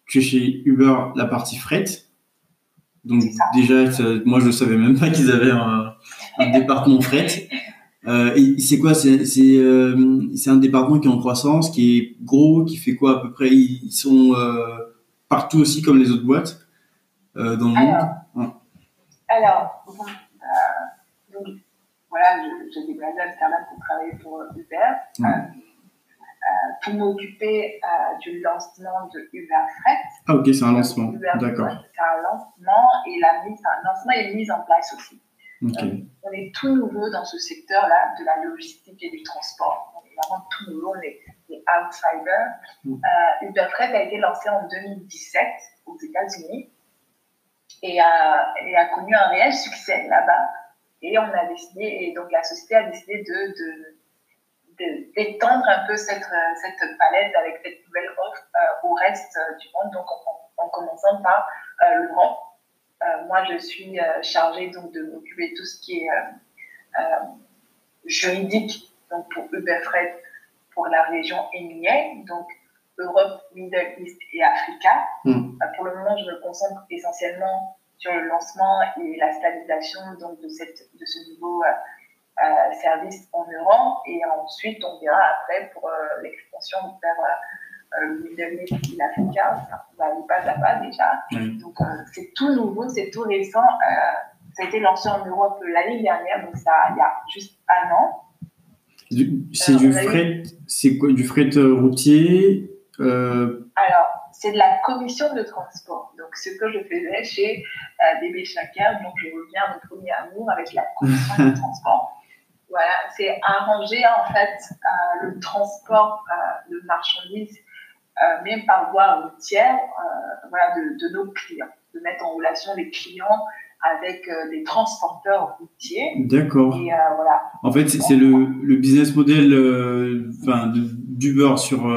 tu es chez Uber la partie fret. Donc déjà, moi je ne savais même pas qu'ils avaient un, un département fret. Euh, c'est quoi C'est euh, un département qui est en croissance, qui est gros, qui fait quoi à peu près? Ils sont euh, partout aussi comme les autres boîtes dans le alors, monde. Alors, bon, donc, voilà, j'ai à Amsterdam pour travailler pour Uber. pour m'occuper du lancement de Uber Freight. Ah ok, c'est un lancement, d'accord. C'est un lancement et la mise, un lancement est mise en place aussi. Euh, on est tout nouveau dans ce secteur-là de la logistique et du transport. On est vraiment tout nouveau, on est des outsiders. Mm. Euh, Uber Freight a été lancé en 2017 aux États-Unis et a, et a connu un réel succès là-bas. Et on a décidé, et donc la société a décidé de, d'étendre un peu cette, cette palette avec cette nouvelle offre euh, au reste du monde, donc en, en commençant par l'Europe. Euh, moi, je suis euh, chargée donc de m'occuper de tout ce qui est euh, juridique donc pour Uber Freight pour la région EMEA, donc Europe, Middle East et Africa. Hmm. pour le moment, je me concentre essentiellement sur le lancement et la stabilisation donc, de, cette, de ce nouveau service en Europe. Et ensuite, on verra après pour l'expansion vers le Middle East et l'Africa. on va aller pas à pas déjà. Donc, c'est tout nouveau, c'est tout récent. Euh, ça a été lancé en Europe l'année dernière, donc ça il y a juste un an. C'est du euh, fret, c'est quoi du fret euh, routier Alors, c'est de la commission de transport. Donc, ce que je faisais chez DB Chaker, donc je reviens à mon premier amour avec la commission de transport. Voilà, c'est arranger en fait le transport de marchandises euh, même par voie routière, euh, voilà, de, de, nos clients, de mettre en relation les clients avec euh, des transporteurs routiers. D'accord. Voilà. En fait, c'est le, le, business model enfin, d'Uber sur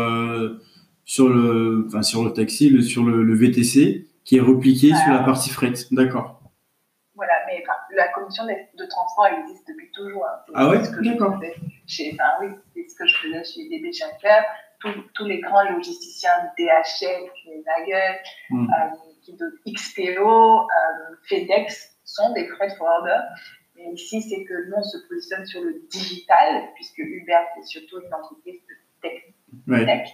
sur le enfin, sur le taxi, le, sur le, le, VTC, qui est repliqué sur la partie fret. D'accord. Voilà, mais la commission de, transport existe depuis toujours. Hein. Ah ouais D'accord. Chez, enfin, oui, c'est ce que je faisais chez DB Schenker tous, les grands logisticiens, DHL, Schneider, mm. euh, XPO, euh, FedEx sont des freight forwarders. Mais ici, c'est que nous, on se positionne sur le digital, puisque Uber, c'est surtout une entreprise de tech.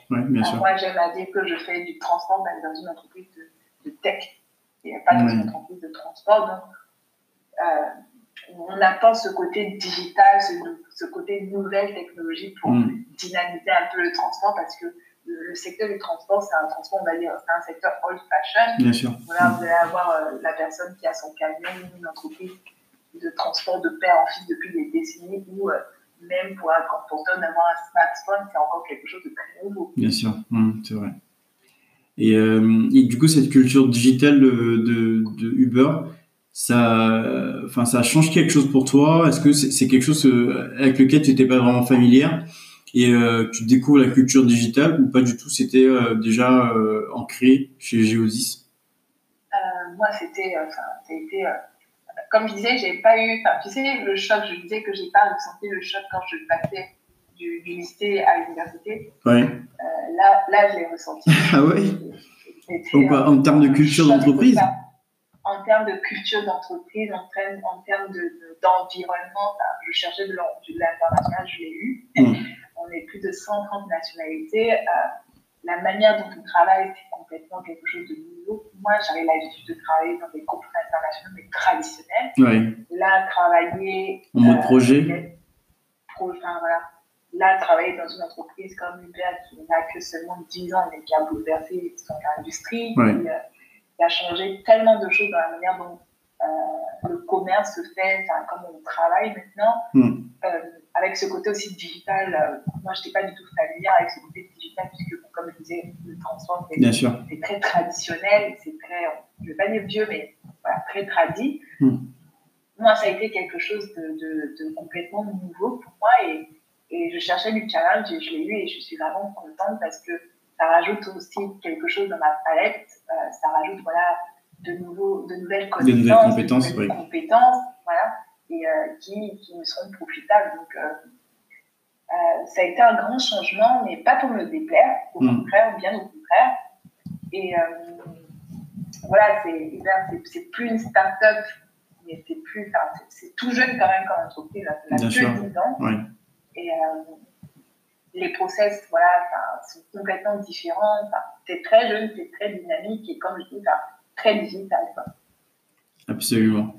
Bien sûr. Moi, j'aime à dire que je fais du transport dans une entreprise de, de tech et pas dans une entreprise de transport. Donc, euh, on apporte ce côté digital, ce, ce côté nouvelle technologie pour mm. dynamiser un peu le transport parce que le, secteur du transport, c'est un transport, on va dire, c'est un secteur old fashion. Bien sûr. Voilà, vous allez avoir euh, la personne qui a son camion, une entreprise de transport de père en fils depuis des décennies ou euh, même pour un grand porteur d'avoir un smartphone, c'est encore quelque chose de très nouveau. Bien sûr, mm, c'est vrai. Et, et, du coup, cette culture digitale de, de Uber, ça, enfin, ça change quelque chose pour toi Est-ce que c'est quelque chose euh, avec lequel tu n'étais pas vraiment familière et euh, tu découvres la culture digitale ou pas du tout C'était euh, déjà ancré chez Geodis Moi, c'était, enfin, été, comme je disais, j'ai pas eu, tu sais, le choc. Je disais que j'ai pas ressenti le choc quand je passais du, du lycée à l'université. Ouais. là, là, je l'ai ressenti. ah ouais. en termes de culture d'entreprise en termes de culture d'entreprise, en, en, termes d'environnement, de, je cherchais de l'international, je l'ai eu. Mm. On est plus de 130 nationalités. Euh, la manière dont on travaille, c'est complètement quelque chose de nouveau. Moi, j'avais l'habitude de travailler dans des groupes internationaux, mais traditionnels. Oui. Là, travailler. En mode euh, projet. enfin, voilà. Là, travailler dans une entreprise comme Uber qui n'a que seulement 10 ans, mais qui a bouleversé son industrie. Oui. Euh, a changé tellement de choses dans la manière dont euh, le commerce se fait, enfin, comment on travaille maintenant, hmm. euh, avec ce côté aussi digital. Euh, moi, je n'étais pas du tout familière avec ce côté digital, puisque, comme je disais, le transport, c'est très traditionnel, c'est très, je ne vais pas dire vieux, mais voilà, très tradit. Hmm. Moi, ça a été quelque chose de, de, complètement nouveau pour moi et, et, je cherchais du challenge et je l'ai eu et je suis vraiment contente parce que ça rajoute aussi quelque chose dans ma palette. Euh, ça rajoute voilà, de, nouveaux, de nouvelles connaissances, de nouvelles compétences, de compétences voilà, et euh, qui, qui me seront profitables. Donc, euh, ça a été un grand changement, mais pas pour me déplaire, au mm. contraire, bien au contraire. Et voilà, c'est plus une start-up, mais c'est plus, c'est tout jeune quand même comme entreprise, ça a que 10 ans. Ouais. Et les process voilà, sont complètement différents. c'est très jeune, c'est très dynamique et comme je dis, très digital. Absolument.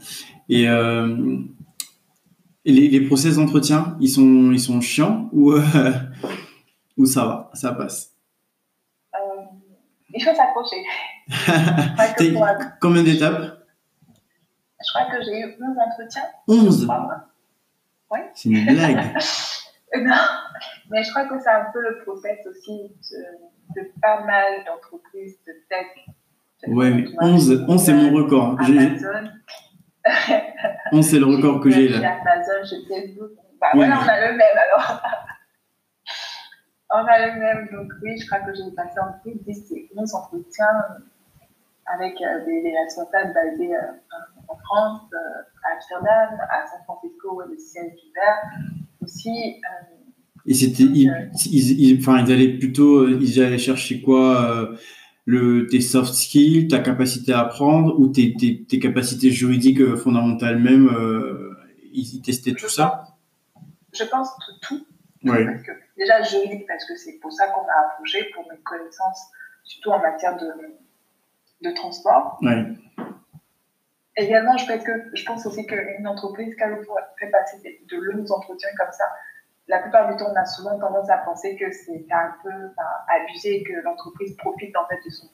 Et, euh, les, les, process d'entretien, ils sont, ils sont chiants ou, euh, ou ça va, ça passe? Euh, Il faut s'accrocher. Combien d'étapes? Je crois que j'ai eu 11 entretiens. 11 Oui. C'est une blague. non, mais je crois que c'est un peu le process aussi de, pas mal d'entreprises de tech. Ouais, mais 11, 11 c'est mon record. Amazon. 11 c'est le record que j'ai là. Amazon, j'ai Facebook. Bah, voilà, on a le même alors. on a le même, donc oui, je crois que j'ai passé en plus 10 et 11 entretiens avec euh, des, responsables basés euh, en France, euh, à Amsterdam, à San Francisco, où est le siège aussi. Euh, et c'était, ils, enfin, ils allaient plutôt, ils allaient chercher quoi euh, le, tes soft skills, ta capacité à apprendre ou tes, tes, tes capacités juridiques euh, fondamentales même Ils testaient tout ça? Je pense tout. Oui. Parce que, déjà, juridique, parce que c'est pour ça qu'on m'a approché, pour mes connaissances, surtout en matière de, de transport. Oui. Également, je pense, que, je pense aussi qu'une entreprise, quand elle fait passer de longs entretiens comme ça, la plupart du temps, on a souvent tendance à penser que c'est un peu abusé, que l'entreprise profite en fait de son,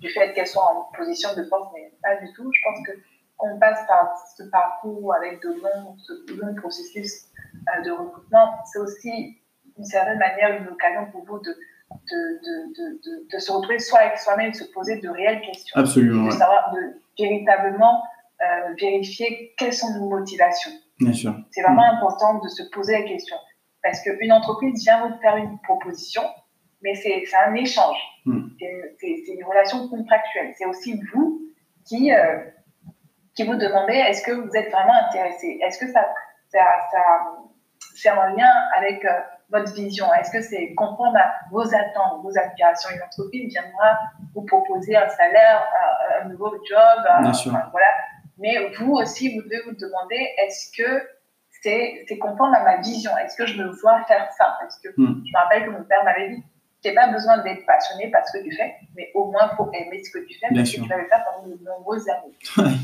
du fait qu'elle soit en position de force, mais pas du tout. Je pense que qu'on passe par ce parcours avec de longs, de longs processus euh, de recrutement, c'est aussi d'une certaine manière une occasion pour vous de, de, de, de, de se retrouver soit avec soi-même, se poser de réelles questions. Absolument. De savoir de véritablement euh, vérifier quelles sont nos motivations. Bien sûr. C'est vraiment mm. important de se poser la question. Parce qu'une entreprise vient vous faire une proposition, mais c'est un échange. Mm. C'est une relation contractuelle. C'est aussi vous qui, euh, qui vous demandez est-ce que vous êtes vraiment intéressé? Est-ce que ça, ça, ça c'est en lien avec euh, votre vision? Est-ce que c'est conforme à vos attentes, vos aspirations? Une entreprise viendra vous proposer un salaire, un, nouveau job, Bien sûr. voilà Mais vous aussi, vous devez vous demander est-ce que c'est conforme à ma vision Est-ce que je me vois faire ça? Parce que hmm. je me rappelle que mon père m'avait dit tu n'as pas besoin d'être passionné par ce que tu fais, mais au moins faut aimer ce que tu fais, parce que tu l'avais fait pendant de nombreuses années.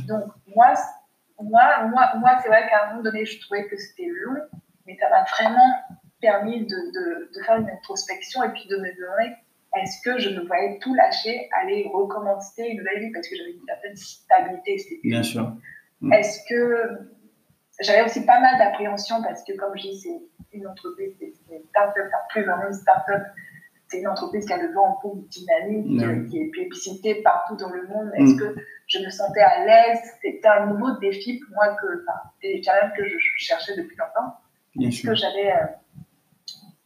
Donc, moi, moi, moi, moi c'est vrai qu'à un moment donné, je trouvais que c'était long, mais ça m'a vraiment permis de, de, de, faire une introspection et puis de me demander est-ce que je me voyais tout lâcher, aller recommencer une nouvelle vie? Parce que j'avais une certaine stabilité. Bien sûr. Est-ce que j'avais aussi pas mal d'appréhension parce que, comme je dis, c'est une entreprise, c'est une start-up, plus vraiment une start-up, c'est une entreprise qui a le vent en poupe dynamique, qui est publicité partout dans le monde. Est-ce mm. que je me sentais à l'aise? C'était un nouveau défi pour moi, que, enfin, des challenges que je, cherchais depuis longtemps. Est-ce que j'avais euh,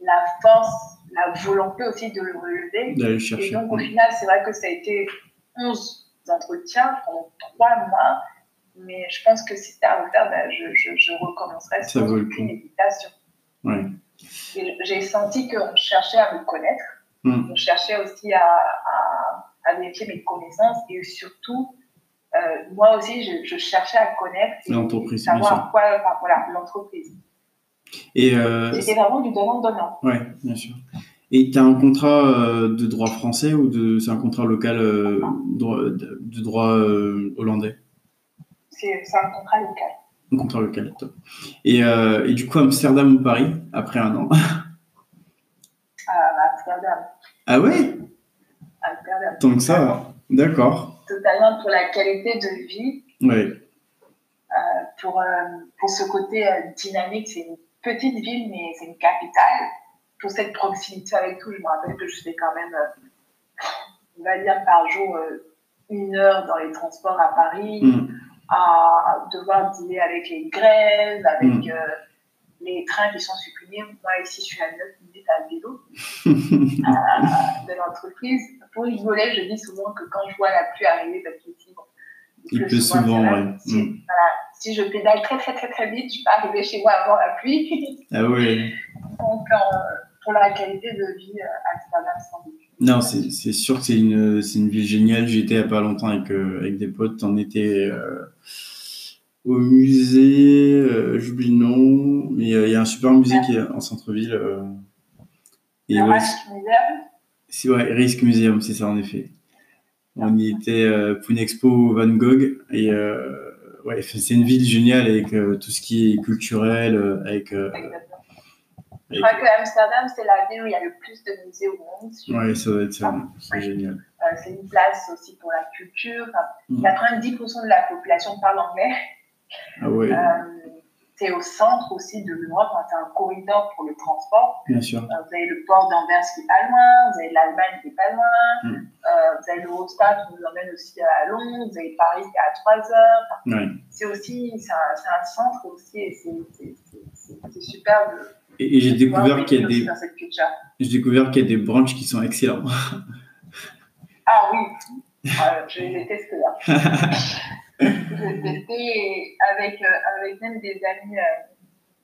la force la volonté aussi de le relever? chercher. Et donc, au final, c'est vrai que ça a été 11 entretiens pendant 3 mois. Mais je pense que si c'était à refaire, ben, je, je, je, recommencerais sans aucune hésitation. Ouais. J'ai senti qu'on cherchait à me connaître. Hmm. On cherchait aussi à, à, à, vérifier mes connaissances et surtout, euh, moi aussi, je, je, cherchais à connaître l'entreprise, savoir quoi, enfin, voilà, l'entreprise. Et euh, C'était vraiment du donnant-donnant. Oui, bien sûr. Et tu as un contrat euh, de droit français ou de, c'est un contrat local de, droit hollandais? C'est un contrat local. Un contrat local, top. Et, et, du coup, Amsterdam ou Paris, après un an? Amsterdam. Ah ouais? Amsterdam. Donc ça, d'accord. Totalement pour la qualité de vie. Oui. pour, pour ce côté dynamique, c'est une petite ville, mais c'est une capitale. Pour cette proximité avec tout, je me rappelle que je faisais quand même, euh, on va dire par jour, euh, une heure dans les transports à Paris, mm. À devoir dealer avec les grèves, avec mm. euh, les trains qui sont supprimés. Moi, ici, je suis à 9 minutes à vélo de l'entreprise. Pour rigoler, je dis souvent que quand je vois la pluie arriver, parce qu'ici, il peut souvent, mm. voilà, si je pédale très très très très vite, je peux arriver chez moi avant la pluie. Ah oui. Donc euh, pour la qualité de vie à Amsterdam, sans doute. Non, c'est sûr que c'est une, une ville géniale. J'étais il n'y a pas longtemps avec, euh, avec des potes. On était euh, au musée, j'oublie le nom, mais il y a un super musée qui est en centre-ville. et ouais, Museum Ouais, Risk Museum, c'est ça en effet. On y était pour une expo Van Gogh et ouais, c'est une ville géniale avec euh, tout ce qui est culturel, euh, avec. Euh, je crois que Amsterdam, c'est la ville où il y a le plus de musées au monde. Oui, ça doit être ça. C'est génial. c'est une place aussi pour la culture. 90% de la population parle anglais. Ah ouais c'est au centre aussi de l'Europe, hein, c'est un corridor pour le transport. Bien sûr. Euh, vous avez le port d'Anvers qui est pas loin, vous avez l'Allemagne qui est pas loin, mm. euh, vous avez le Rostad qui nous emmène aussi à Londres, vous avez Paris qui est à 3 heures. C'est aussi, c'est un, un, centre aussi et c'est super de. Et, j'ai découvert qu'il y a des. J'ai découvert qu'il y a des branches qui sont excellents. ah oui, euh, je les déteste là. Avec, euh, avec même des amis euh,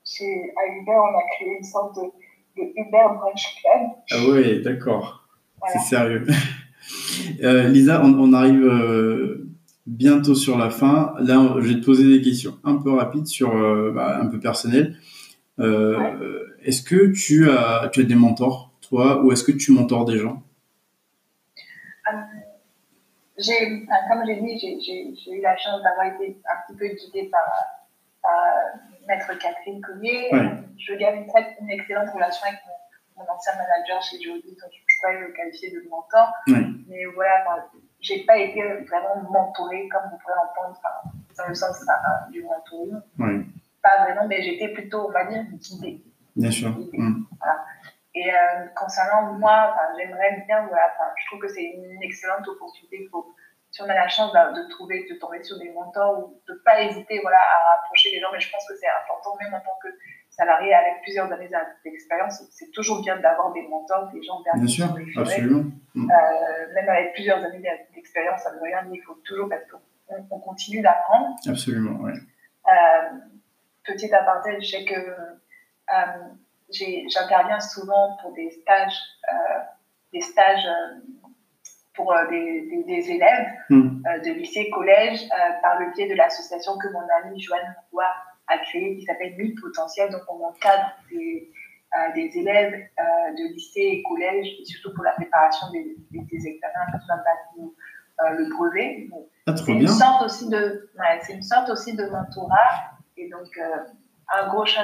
chez à Uber, on a créé une sorte de, Uber Brunch Club. Ah oui, d'accord. C'est sérieux. Euh, Lisa, on, arrive bientôt sur la fin. Là, je vais te poser des questions un peu rapides, sur, bah, un peu personnelles. Est-ce que tu as, tu as des mentors, toi, ou est-ce que tu mentors des gens? Comme j'ai dit, j'ai eu la chance d'avoir été un petit peu guidée par, Maître Catherine Cognier. Je garde une, excellente relation avec mon, ancien manager chez Jody, donc je ne peux pas le qualifier de mentor. Mais voilà, je n'ai pas été vraiment mentorée comme vous pouvez l'entendre dans le sens du mentoring. Pas vraiment, mais j'étais plutôt, on va dire, guidée. Bien sûr. Et euh, concernant moi, j'aimerais bien, voilà, je trouve que c'est une excellente opportunité. Faut, si on a la chance de, trouver, de tomber sur des mentors ou de ne pas hésiter voilà, à rapprocher les gens, mais je pense que c'est important, même en tant que salarié avec plusieurs années d'expérience, c'est toujours bien d'avoir des mentors, des gens Bien sûr, absolument. Mm. Euh, même avec plusieurs années d'expérience, ça ne veut rien dire, il faut toujours, parce qu'on continue d'apprendre. Absolument, oui. Euh, petit aparté, je sais que euh, j'interviens souvent pour des stages, euh, des stages pour des, des, élèves hmm. de lycée, collège, par le biais de l'association que mon ami Joanne Roy a créée qui s'appelle Mi Potentiel. Donc, on encadre des, des élèves de lycée et collège, et surtout pour la préparation des, des, examens, le brevet. Ah, c'est une sorte aussi de, ouais, c'est une sorte aussi de mentorat. Et donc, un gros shout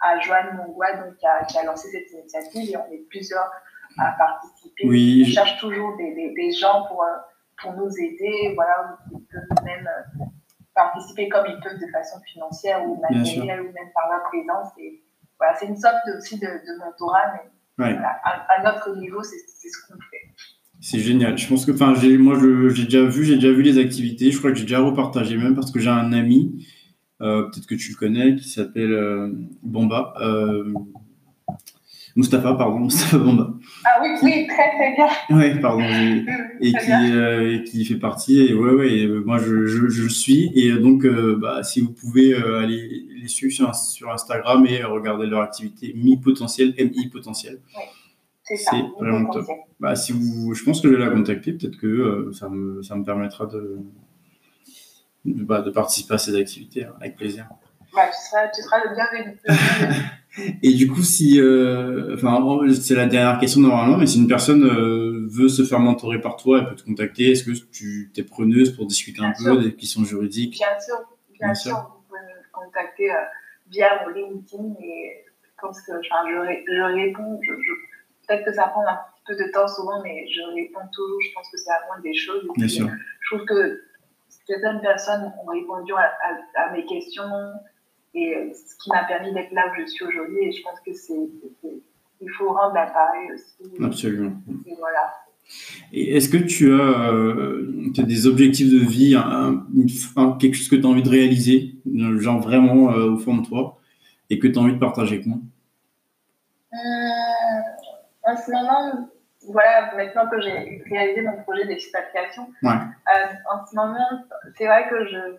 à Joanne Mongois donc, qui, a, qui a lancé cette initiative et on est plusieurs à participer. Oui, on cherche toujours des, des, des, gens pour, euh, pour nous aider, voilà, ils peuvent même euh, participer comme ils peuvent de façon financière ou matérielle ou même par leur présence. Et, voilà, c'est une sorte aussi de, de mentorat, mais ouais. voilà, à, à, notre niveau, c'est ce qu'on fait. C'est génial. Je pense que, enfin, moi, j'ai déjà vu, j'ai déjà vu les activités. Je crois que j'ai déjà repartagé même parce que j'ai un ami euh, peut-être que tu le connais, qui s'appelle euh, Bomba. Euh, Mustapha, pardon, Mustapha Bomba. Ah oui, oui, très très bien. Oui, pardon. Et, qui, et, qui, fait partie. Et ouais, ouais, moi je, je, je, suis. Et donc, bah, si vous pouvez aller les suivre sur, sur, Instagram et regarder leur activité Mi Potentiel, MI Potentiel. C'est ça. Vraiment top. Bah, si vous, je pense que je vais la contacter. Peut-être que ça, me, ça me permettra de, bah, de participer à ces activités hein, avec plaisir. Bah, tu, seras, tu seras le bienvenu. Et du coup, si, euh, enfin, c'est la dernière question normalement, mais si une personne euh, veut se faire mentorer par toi, elle peut te contacter. Est-ce que tu es preneuse pour discuter un peu des questions juridiques? Bien sûr, bien, sûr. Vous pouvez me contacter euh, via mon LinkedIn et je pense que enfin, je, je, réponds. Je, Peut-être que ça prend un petit peu de temps souvent, mais je réponds toujours. Je pense que c'est la moindre des choses. bien sûr. Je trouve que certaines personnes ont répondu à, mes questions et euh, ce qui m'a permis d'être là où je suis aujourd'hui. Et je pense que c'est, il faut rendre l'appareil aussi. Absolument. Et voilà. Et est-ce que tu as, euh, as, des objectifs de vie, un, quelque chose que tu as envie de réaliser, genre vraiment euh, au fond de toi, et que tu as envie de partager avec moi En ce moment, voilà, maintenant que j'ai réalisé mon projet d'expatriation, ouais. euh, en ce moment, c'est vrai que je,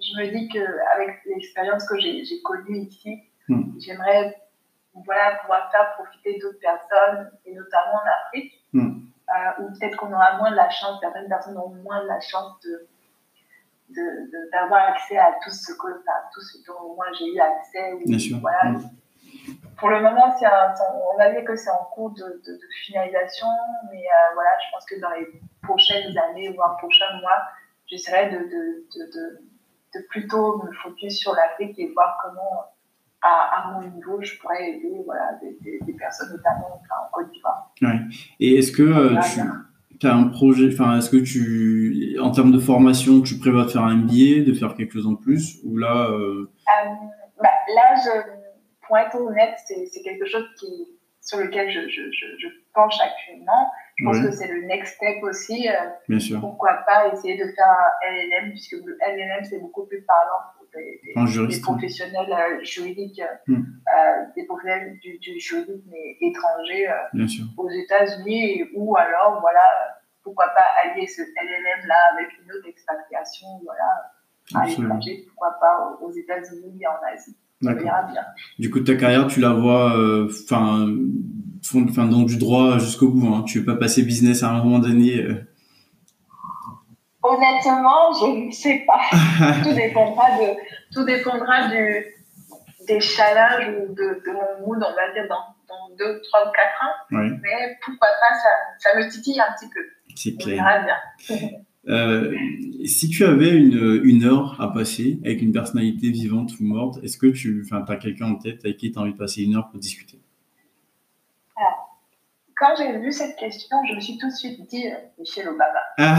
je me dis qu'avec l'expérience que j'ai connue ici, mm. j'aimerais voilà, pouvoir faire profiter d'autres personnes, et notamment en Afrique, mm. euh, où peut-être qu'on aura moins de la chance, certaines personnes auront moins de la chance de d'avoir accès à tout ce, que, à tout ce dont moi j'ai eu accès. Bien sûr. Voilà, mm pour le moment, on va dire que c'est en cours de, de, de finalisation, mais euh, voilà, je pense que dans les prochaines années, voire prochains mois, j'essaierai de, de, de, plutôt me focus sur l'Afrique et voir comment, à, à, mon niveau, je pourrais aider voilà, des, des, personnes, notamment en Côte d'Ivoire. Ouais. Et est-ce que euh, tu as un projet, enfin, est-ce que tu, en termes de formation, tu prévois de faire un billet, de faire quelque chose en plus, ou là euh bah, Là, je pour être honnête, c'est quelque chose qui, sur lequel je, je, je, penche actuellement. Je pense que c'est le next step aussi. Euh, Bien sûr. Pourquoi pas essayer de faire un LLM, puisque le LLM, c'est beaucoup plus parlant pour des, des, professionnels euh, juridiques, hmm. euh, des professionnels du, du juridique, mais étrangers aux États-Unis, ou alors, voilà, pourquoi pas allier ce LLM-là avec une autre expatriation, voilà, à l'étranger, pourquoi pas aux États-Unis et en Asie. Du coup, ta carrière, tu la vois, euh, enfin, dans du droit jusqu'au bout. Hein. Tu veux pas passer business à un moment donné. Euh? Honnêtement, je ne sais pas. tout dépendra de, tout dépendra du, des challenges ou de, de, mon mood, on va dire, dans, dans deux, trois ou quatre ans. Oui. Mais pourquoi pas, ça, ça me titille un petit peu. C'est clair. On verra bien. Euh, si tu avais une, une, heure à passer avec une personnalité vivante ou morte, est-ce que tu as quelqu'un en tête avec qui tu as envie de passer une heure pour discuter? Alors, quand j'ai vu cette question, je me suis tout de suite dit euh, Michel Obama. Ah.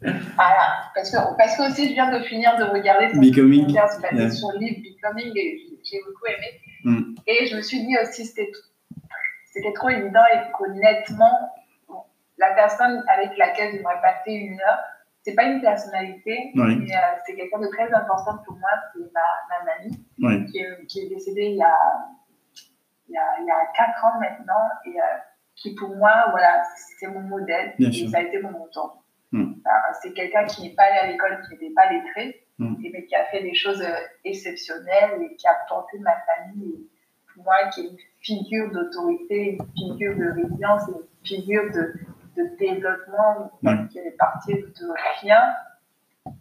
voilà, parce que, parce que aussi je viens de finir de regarder son Becoming. Yeah. son livre Becoming et j'ai beaucoup aimé. Mm. Et je me suis dit aussi c'était trop évident et qu'honnêtement, la personne avec laquelle j'aimerais passer une heure, c'est pas une personnalité, oui. mais euh, c'est quelqu'un de très important pour moi, c'est ma, ma mamie, oui. qui, est, qui, est, décédée il y, a, il, y a, il y a 4 ans maintenant, et euh, qui pour moi, voilà, c'est mon modèle, Bien et sûr. ça a été mon mentor. Mm. c'est quelqu'un qui n'est pas allé à l'école, qui n'était pas lettré, mm. mais qui a fait des choses euh, exceptionnelles et qui a porté ma famille, pour moi, qui est une figure d'autorité, une figure de résilience, une figure de de développement qui est partie de rien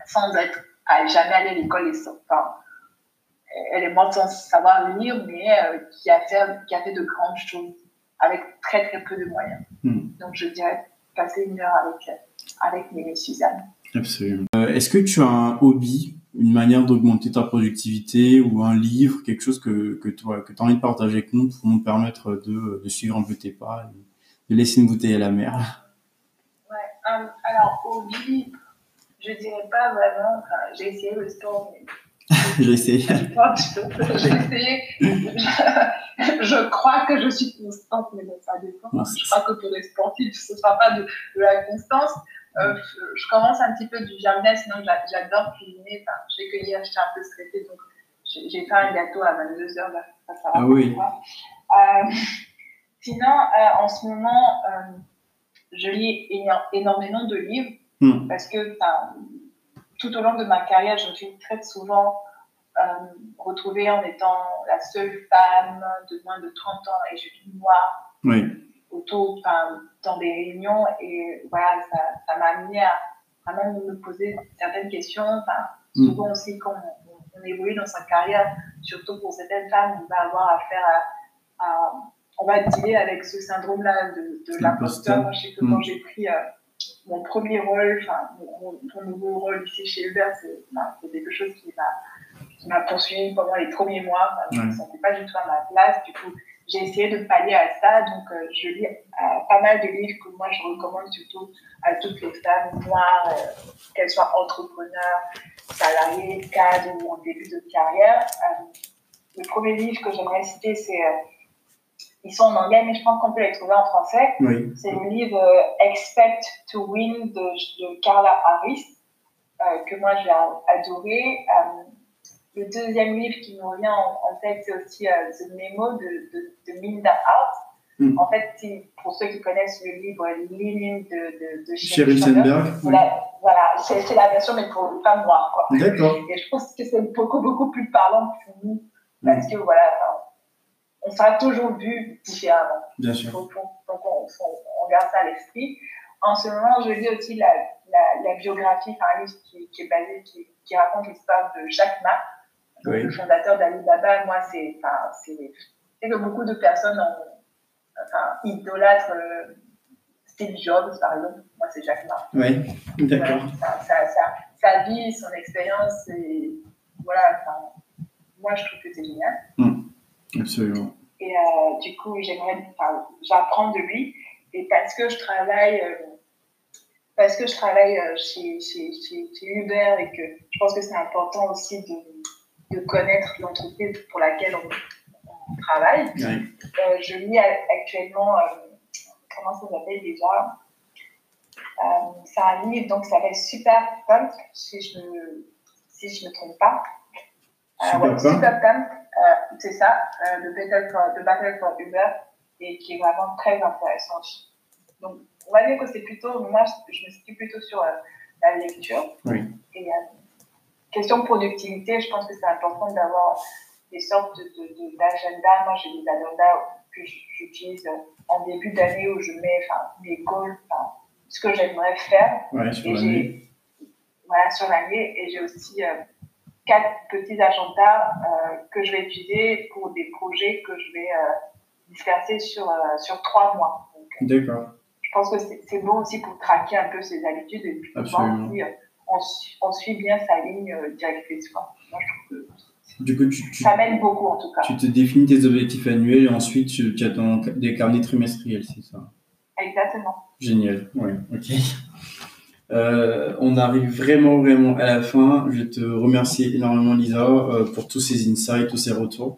sans être à jamais aller à l'école et enfin, elle est morte sans savoir lire, mais euh, qui, a fait, qui a fait de grandes choses avec très très peu de moyens. Hmm. Donc je dirais passer une heure avec, avec Suzanne. Absolument. Euh, est-ce que tu as un hobby, une manière d'augmenter ta productivité ou un livre, quelque chose que, que tu as envie de partager avec nous pour nous permettre de, de suivre un peu tes pas, de laisser une bouteille à la mer? Euh, alors hobby, je dirais pas vraiment, j'ai essayé le sport, mais J'ai essayé. J'ai essayé. Je, crois que je suis constante, mais bon, ça dépend. je crois que pour les sportifs, ce ne sera pas de, la constance. Euh, je commence un petit peu du jardin, sinon j'adore cuisiner. Enfin, je sais que hier, j'étais un peu stressée, donc j'ai fait un gâteau à 22h. ça, ça ah oui. Euh, sinon, euh, en ce moment, je lis énormément de livres hmm. parce que tout au long de ma carrière, je me suis très souvent euh, retrouvée en étant la seule femme de moins de 30 ans et je suis noire autour, dans des réunions. Et voilà, ça m'a amené à, même me poser certaines questions. Mm. Souvent aussi, quand on, évolue dans sa carrière, surtout pour certaines femmes, on va avoir affaire à, on va dealer avec ce syndrome-là de, de l'imposteur. Je sais que quand mm. j'ai pris euh, mon premier rôle, enfin, mon, nouveau rôle ici chez Uber, c'est quelque chose qui m'a poursuivi pendant les premiers mois. je ne me sentais pas du tout à ma place. Du coup, j'ai essayé de pallier à ça. Donc, euh, je lis euh, pas mal de livres que moi, je recommande surtout à toutes les femmes noires, euh, qu'elles soient entrepreneurs, salariées, cadres ou en début de carrière. le premier livre que j'aimerais citer, c'est ils sont en anglais, mais je pense qu'on peut les trouver en français. C'est le livre euh, Expect to Win de, Carla Harris, euh, que moi j'ai adoré. Euh, le deuxième livre qui me revient en, tête, c'est aussi The Memo de, de, Minda Hart. Hmm. En fait, pour ceux qui connaissent le livre Living de, de, de Sheryl Sandberg. Voilà, c'est la version, mais pour les femmes noires. D'accord. Et je pense que c'est beaucoup, beaucoup plus parlant pour nous. Parce hmm. que voilà, on sera toujours vu différemment. Bien sûr. Donc, on, garde ça à l'esprit. En ce moment, je lis aussi la, la, biographie, un livre qui, qui, est basé, qui, qui raconte l'histoire de Jacques Ma, le fondateur d'Alibaba. Moi, c'est que beaucoup de personnes ont, enfin, idolâtrent euh, Steve Jobs, par exemple. Moi, c'est Jacques Ma. Oui, d'accord. sa, vie, son expérience, et voilà, moi, je trouve que c'est génial. Hmm. Absolument. Et euh, du coup, j'aimerais, j'apprends de lui. Et parce que je travaille, euh, parce que je travaille euh, chez, chez, chez, Uber et que je pense que c'est important aussi de, de connaître l'entreprise pour laquelle on, travaille. je lis actuellement, comment ça s'appelle déjà? C'est un livre donc, ça s'appelle Super Pump, si je ne si je me trompe pas. Pump euh, c'est ça, euh, le, battle for, le Battle for Uber, et qui est vraiment très intéressant. Donc, on va dire que c'est plutôt, moi, je me situe plutôt sur euh, la lecture. Oui. Et question productivité, je pense que c'est important d'avoir des sortes d'agenda. De, moi, j'ai des agendas que j'utilise en début d'année où je mets mes goals, ce que j'aimerais faire. Ouais, sur l'année. Voilà, sur l'année. Et j'ai aussi quatre petits agendas euh, que je vais utiliser pour des projets que je vais euh, disperser sur, euh, sur trois mois. D'accord. Je pense que c'est bon aussi pour traquer un peu ses habitudes et puis voir si on, on, suit bien sa ligne directrice. Moi, je trouve que du coup, tu, ça m'aide beaucoup en tout cas. Tu te définis tes objectifs annuels et ensuite tu, tu as ton, des carnets trimestriels, c'est ça? Exactement. Génial, ouais, ok. Euh, on arrive vraiment, vraiment à la fin. Je te remercie énormément, Lisa, euh, pour tous ces insights, tous ces retours.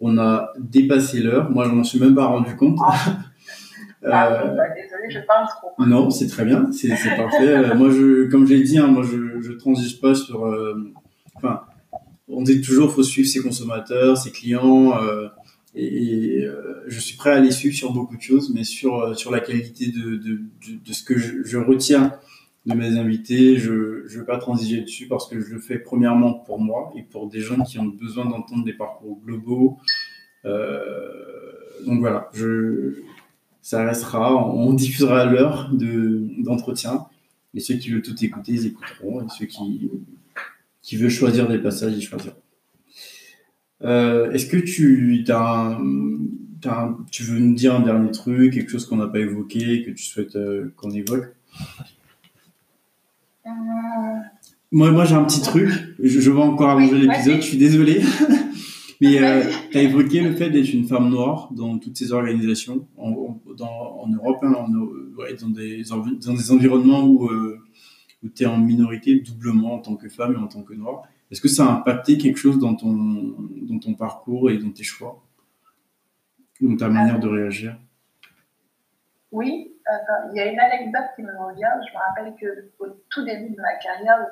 On a dépassé l'heure. Moi, je m'en suis même pas rendu compte. Ah. Ah, euh, bah, désolé, je parle trop. Non, c'est très bien, c'est parfait. moi, je, comme j'ai dit, hein, moi, je, je transige pas sur. enfin, on dit toujours, faut suivre ses consommateurs, ses clients. et, je suis prêt à les suivre sur beaucoup de choses, mais sur sur la qualité de, de, de, ce que je, je retiens de mes invités. Je ne veux pas transiger dessus parce que je le fais premièrement pour moi et pour des gens qui ont besoin d'entendre des parcours globaux. Euh, donc voilà, je, ça restera, on, diffusera l'heure d'entretien. et ceux qui veulent tout écouter, ils écouteront. Et ceux qui, veulent choisir des passages, ils choisiront. Euh, est-ce que tu veux nous dire un dernier truc, quelque chose qu'on n'a pas évoqué, que tu souhaites euh, qu'on évoque? Moi, moi j'ai un petit truc. Je, je vais encore allonger l'épisode. Je suis désolé. Mais tu as évoqué le fait d'être une femme noire dans toutes ces organisations, en, dans, en Europe, hein, dans, des, dans des environnements où, où tu es en minorité doublement en tant que femme et en tant que noire. Est-ce que ça a impacté quelque chose dans ton, dans ton parcours et dans tes choix? Dans ta manière de réagir? Oui, il y a une anecdote qui me revient. Je me rappelle qu'au tout début de ma carrière,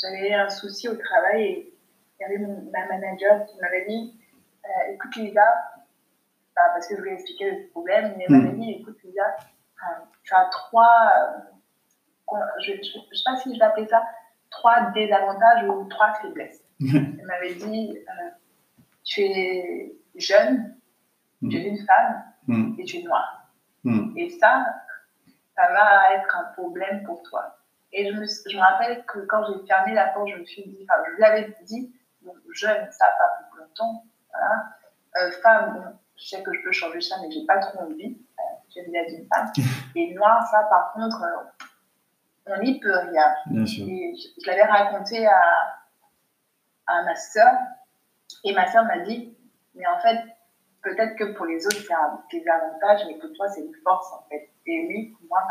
j'avais un souci au travail et il y avait ma manager qui m'avait dit euh, Écoute, Lisa, parce que je voulais expliquer le problème, mais elle m'avait hmm. dit Écoute, Lisa, tu as trois. Euh, je ne sais pas si je vais appeler ça trois désavantages ou trois faiblesses. Elle m'avait dit euh, tu es jeune, tu es mm. une femme mm. et tu es noire. Mm. Et ça, ça va être un problème pour toi. Et je me, je me rappelle que quand j'ai fermé la porte, je me suis dit, enfin, je lui avais dit, jeune, ça pas pour longtemps. Voilà. Euh, femme, bon, je sais que je peux changer ça, mais j'ai pas trop envie. Euh, J'aime bien une femme. Et noire, ça, par contre, euh, on n'y peut rien. je, l'avais raconté à, à ma soeur, et ma soeur m'a dit, mais en fait, peut-être que pour les autres, c'est un désavantage, mais pour toi, c'est une force, en fait. Et oui, pour moi,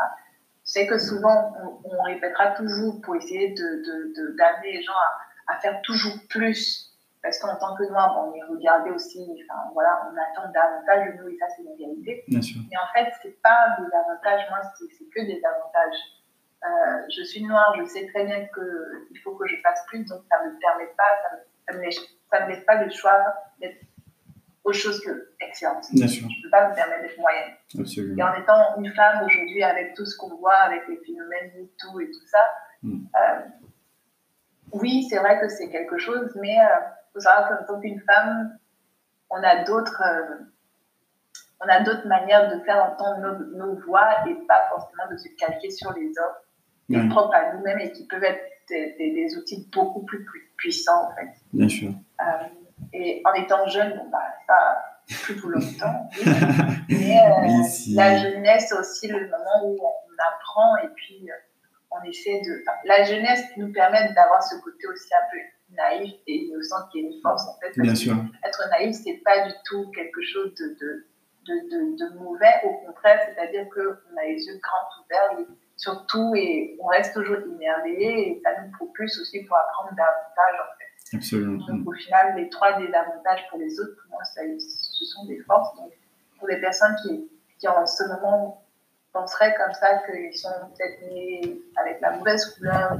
c'est que souvent, on, répétera toujours pour essayer d'amener de, de, les gens à, à, faire toujours plus. Parce qu'en tant que noir, on est regardé aussi, enfin, voilà, on attend davantage de nous, et ça, c'est une réalité. Mais en fait, c'est pas des avantages, moi, c'est que des avantages. Euh, je suis noire, je sais très bien qu'il faut que je fasse plus, donc ça ne me permet pas, ça me, ça me, laisse, pas le choix d'être autre chose que excellente. Je ne peux pas me permettre d'être moyenne. Absolument. Et en étant une femme aujourd'hui, avec tout ce qu'on voit, avec les phénomènes tout et tout ça, hmm. euh, oui, c'est vrai que c'est quelque chose, mais il euh, faut savoir qu'en tant qu'une femme, on a d'autres on a d'autres manières de faire entendre nos, voix et pas forcément de se calquer sur les autres propres à nous-mêmes et qui peuvent être des, outils beaucoup plus, puissants en fait. Bien sûr. Et en étant jeune, bon, bah, ça, plus tout longtemps. mais euh, la jeunesse, aussi le moment où on apprend et puis euh, on essaie de. la jeunesse nous permet d'avoir ce côté aussi un peu naïf et innocent qui est une force en fait. Bien sûr. Être naïf, c'est pas du tout quelque chose de, de, de, de mauvais, au contraire, c'est-à-dire qu'on a les yeux grands ouverts surtout et on reste toujours émerveillé et ça nous propulse aussi pour apprendre davantage en. Donc au final, les trois désavantages pour les autres, pour moi, ça, ce sont des forces. Donc pour les personnes qui, qui en ce moment penseraient comme ça qu'ils sont peut-être nés avec la mauvaise couleur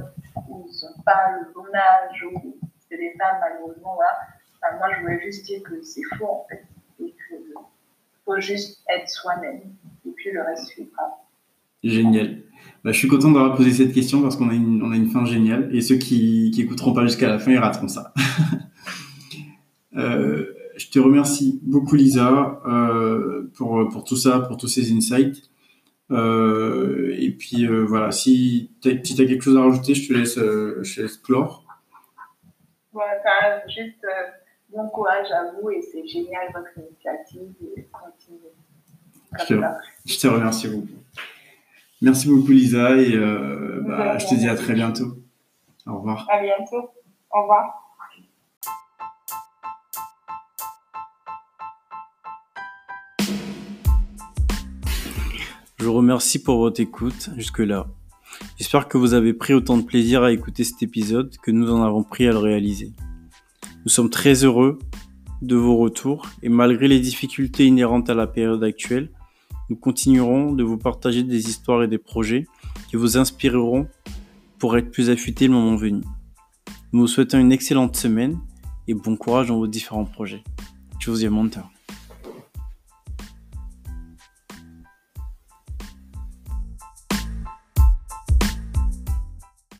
ou ils n'ont pas le bon âge ou c'est des femmes malheureusement, voilà. moi je voulais juste dire que c'est faux en fait et qu'il faut juste être soi-même et puis le reste suivra. Génial. Bah, je suis content d'avoir posé cette question parce qu'on a une, on a une fin géniale et ceux qui, qui écouteront pas jusqu'à la fin, ils rateront ça. euh, je te remercie beaucoup, Lisa, euh, pour, pour tout ça, pour tous ces insights. Euh, et puis voilà, si tu as, si as, quelque chose à rajouter, je te laisse, je te laisse clore. Voilà, juste euh, bon courage à vous et c'est génial votre initiative continuez. Je te, je te remercie beaucoup. Merci beaucoup Lisa et euh, bah, je te dis à très bientôt. Au revoir. À bientôt. Au revoir. Je vous remercie pour votre écoute jusque-là. J'espère que vous avez pris autant de plaisir à écouter cet épisode que nous en avons pris à le réaliser. Nous sommes très heureux de vos retours et malgré les difficultés inhérentes à la période actuelle, nous continuerons de vous partager des histoires et des projets qui vous inspireront pour être plus affûtés le moment venu. Nous vous souhaitons une excellente semaine et bon courage dans vos différents projets. Je vous à